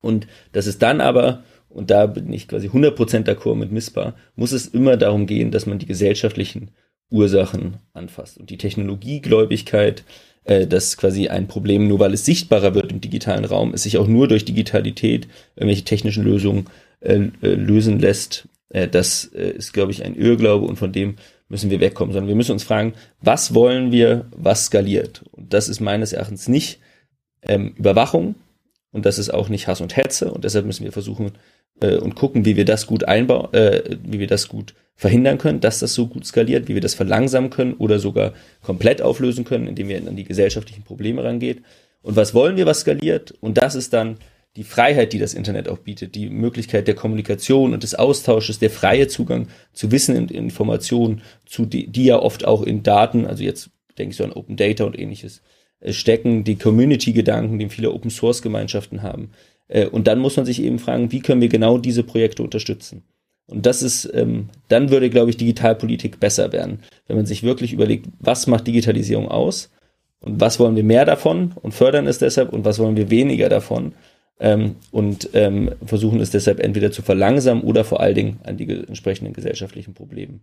Und dass es dann aber und da bin ich quasi 100% d'accord mit Missbar, muss es immer darum gehen, dass man die gesellschaftlichen Ursachen anfasst. Und die Technologiegläubigkeit, äh, dass quasi ein Problem, nur weil es sichtbarer wird im digitalen Raum, es sich auch nur durch Digitalität irgendwelche technischen Lösungen äh, äh, lösen lässt, äh, das äh, ist, glaube ich, ein Irrglaube und von dem müssen wir wegkommen, sondern wir müssen uns fragen, was wollen wir, was skaliert? Und das ist meines Erachtens nicht ähm, Überwachung und das ist auch nicht Hass und Hetze und deshalb müssen wir versuchen, äh, und gucken, wie wir das gut einbauen, äh, wie wir das gut verhindern können, dass das so gut skaliert, wie wir das verlangsamen können oder sogar komplett auflösen können, indem wir an die gesellschaftlichen Probleme rangeht. Und was wollen wir, was skaliert? Und das ist dann die Freiheit, die das Internet auch bietet, die Möglichkeit der Kommunikation und des Austausches, der freie Zugang zu Wissen und Informationen, zu die, die ja oft auch in Daten, also jetzt denke ich so an Open Data und ähnliches, äh, stecken, die Community-Gedanken, den viele Open Source Gemeinschaften haben. Äh, und dann muss man sich eben fragen, wie können wir genau diese Projekte unterstützen? Und das ist, ähm, dann würde, glaube ich, Digitalpolitik besser werden, wenn man sich wirklich überlegt, was macht Digitalisierung aus und was wollen wir mehr davon und fördern es deshalb und was wollen wir weniger davon ähm, und ähm, versuchen es deshalb entweder zu verlangsamen oder vor allen Dingen an die entsprechenden gesellschaftlichen Probleme,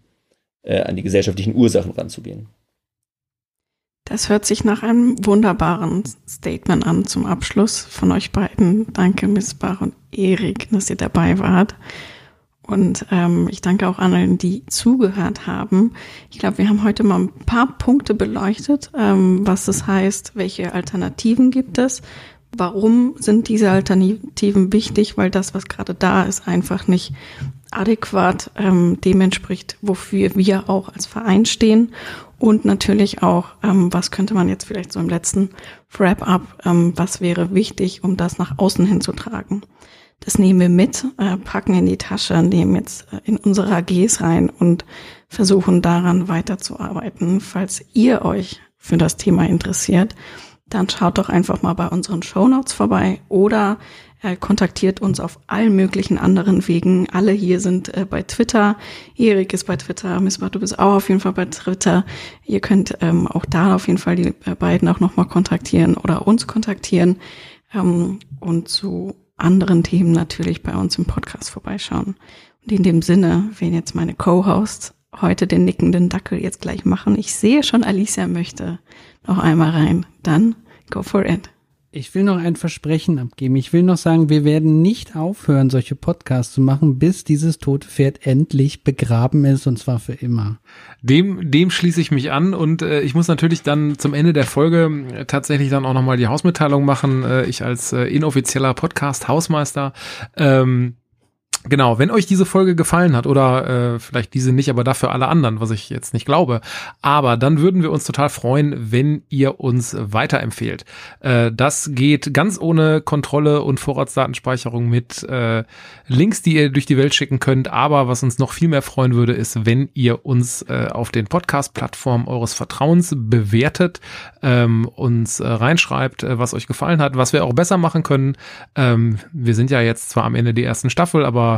äh, an die gesellschaftlichen Ursachen ranzugehen. Das hört sich nach einem wunderbaren Statement an zum Abschluss von euch beiden. Danke, Miss Bach und Erik, dass ihr dabei wart. Und ähm, ich danke auch allen, die zugehört haben. Ich glaube, wir haben heute mal ein paar Punkte beleuchtet, ähm, was das heißt, welche Alternativen gibt es, warum sind diese Alternativen wichtig, weil das, was gerade da ist, einfach nicht adäquat ähm, dem wofür wir auch als Verein stehen. Und natürlich auch, ähm, was könnte man jetzt vielleicht so im letzten Wrap-up, ähm, was wäre wichtig, um das nach außen hinzutragen. Das nehmen wir mit, äh, packen in die Tasche, nehmen jetzt äh, in unsere AGs rein und versuchen daran weiterzuarbeiten. Falls ihr euch für das Thema interessiert, dann schaut doch einfach mal bei unseren Shownotes vorbei oder äh, kontaktiert uns auf allen möglichen anderen Wegen. Alle hier sind äh, bei Twitter. Erik ist bei Twitter. Missbach, du bist auch auf jeden Fall bei Twitter. Ihr könnt ähm, auch da auf jeden Fall die äh, beiden auch nochmal kontaktieren oder uns kontaktieren. Ähm, und zu anderen Themen natürlich bei uns im Podcast vorbeischauen. Und in dem Sinne, wenn jetzt meine Co-Hosts heute den nickenden Dackel jetzt gleich machen, ich sehe schon, Alicia möchte noch einmal rein, dann go for it. Ich will noch ein Versprechen abgeben. Ich will noch sagen, wir werden nicht aufhören, solche Podcasts zu machen, bis dieses tote Pferd endlich begraben ist und zwar für immer. Dem, dem schließe ich mich an und äh, ich muss natürlich dann zum Ende der Folge äh, tatsächlich dann auch nochmal die Hausmitteilung machen. Äh, ich als äh, inoffizieller Podcast-Hausmeister. Ähm, Genau, wenn euch diese Folge gefallen hat oder äh, vielleicht diese nicht, aber dafür alle anderen, was ich jetzt nicht glaube, aber dann würden wir uns total freuen, wenn ihr uns weiterempfehlt. Äh, das geht ganz ohne Kontrolle und Vorratsdatenspeicherung mit äh, Links, die ihr durch die Welt schicken könnt. Aber was uns noch viel mehr freuen würde, ist, wenn ihr uns äh, auf den Podcast-Plattformen eures Vertrauens bewertet, ähm, uns äh, reinschreibt, äh, was euch gefallen hat, was wir auch besser machen können. Ähm, wir sind ja jetzt zwar am Ende der ersten Staffel, aber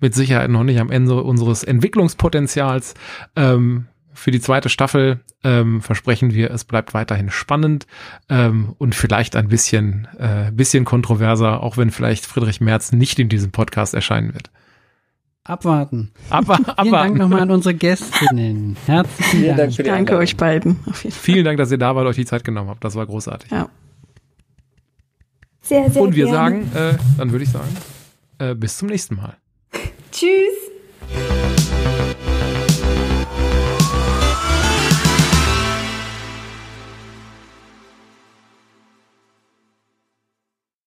mit Sicherheit noch nicht am Ende unseres Entwicklungspotenzials. Ähm, für die zweite Staffel ähm, versprechen wir, es bleibt weiterhin spannend ähm, und vielleicht ein bisschen, äh, bisschen kontroverser, auch wenn vielleicht Friedrich Merz nicht in diesem Podcast erscheinen wird. Abwarten. Abwa *laughs* abwarten. Vielen Dank nochmal an unsere Gästinnen. Herzlichen Dank. Dank für die Danke euch beiden. Auf jeden Fall. Vielen Dank, dass ihr da wart, euch die Zeit genommen habt. Das war großartig. Ja. Sehr, sehr und wir gerne. sagen, äh, dann würde ich sagen, äh, bis zum nächsten Mal. Tschüss.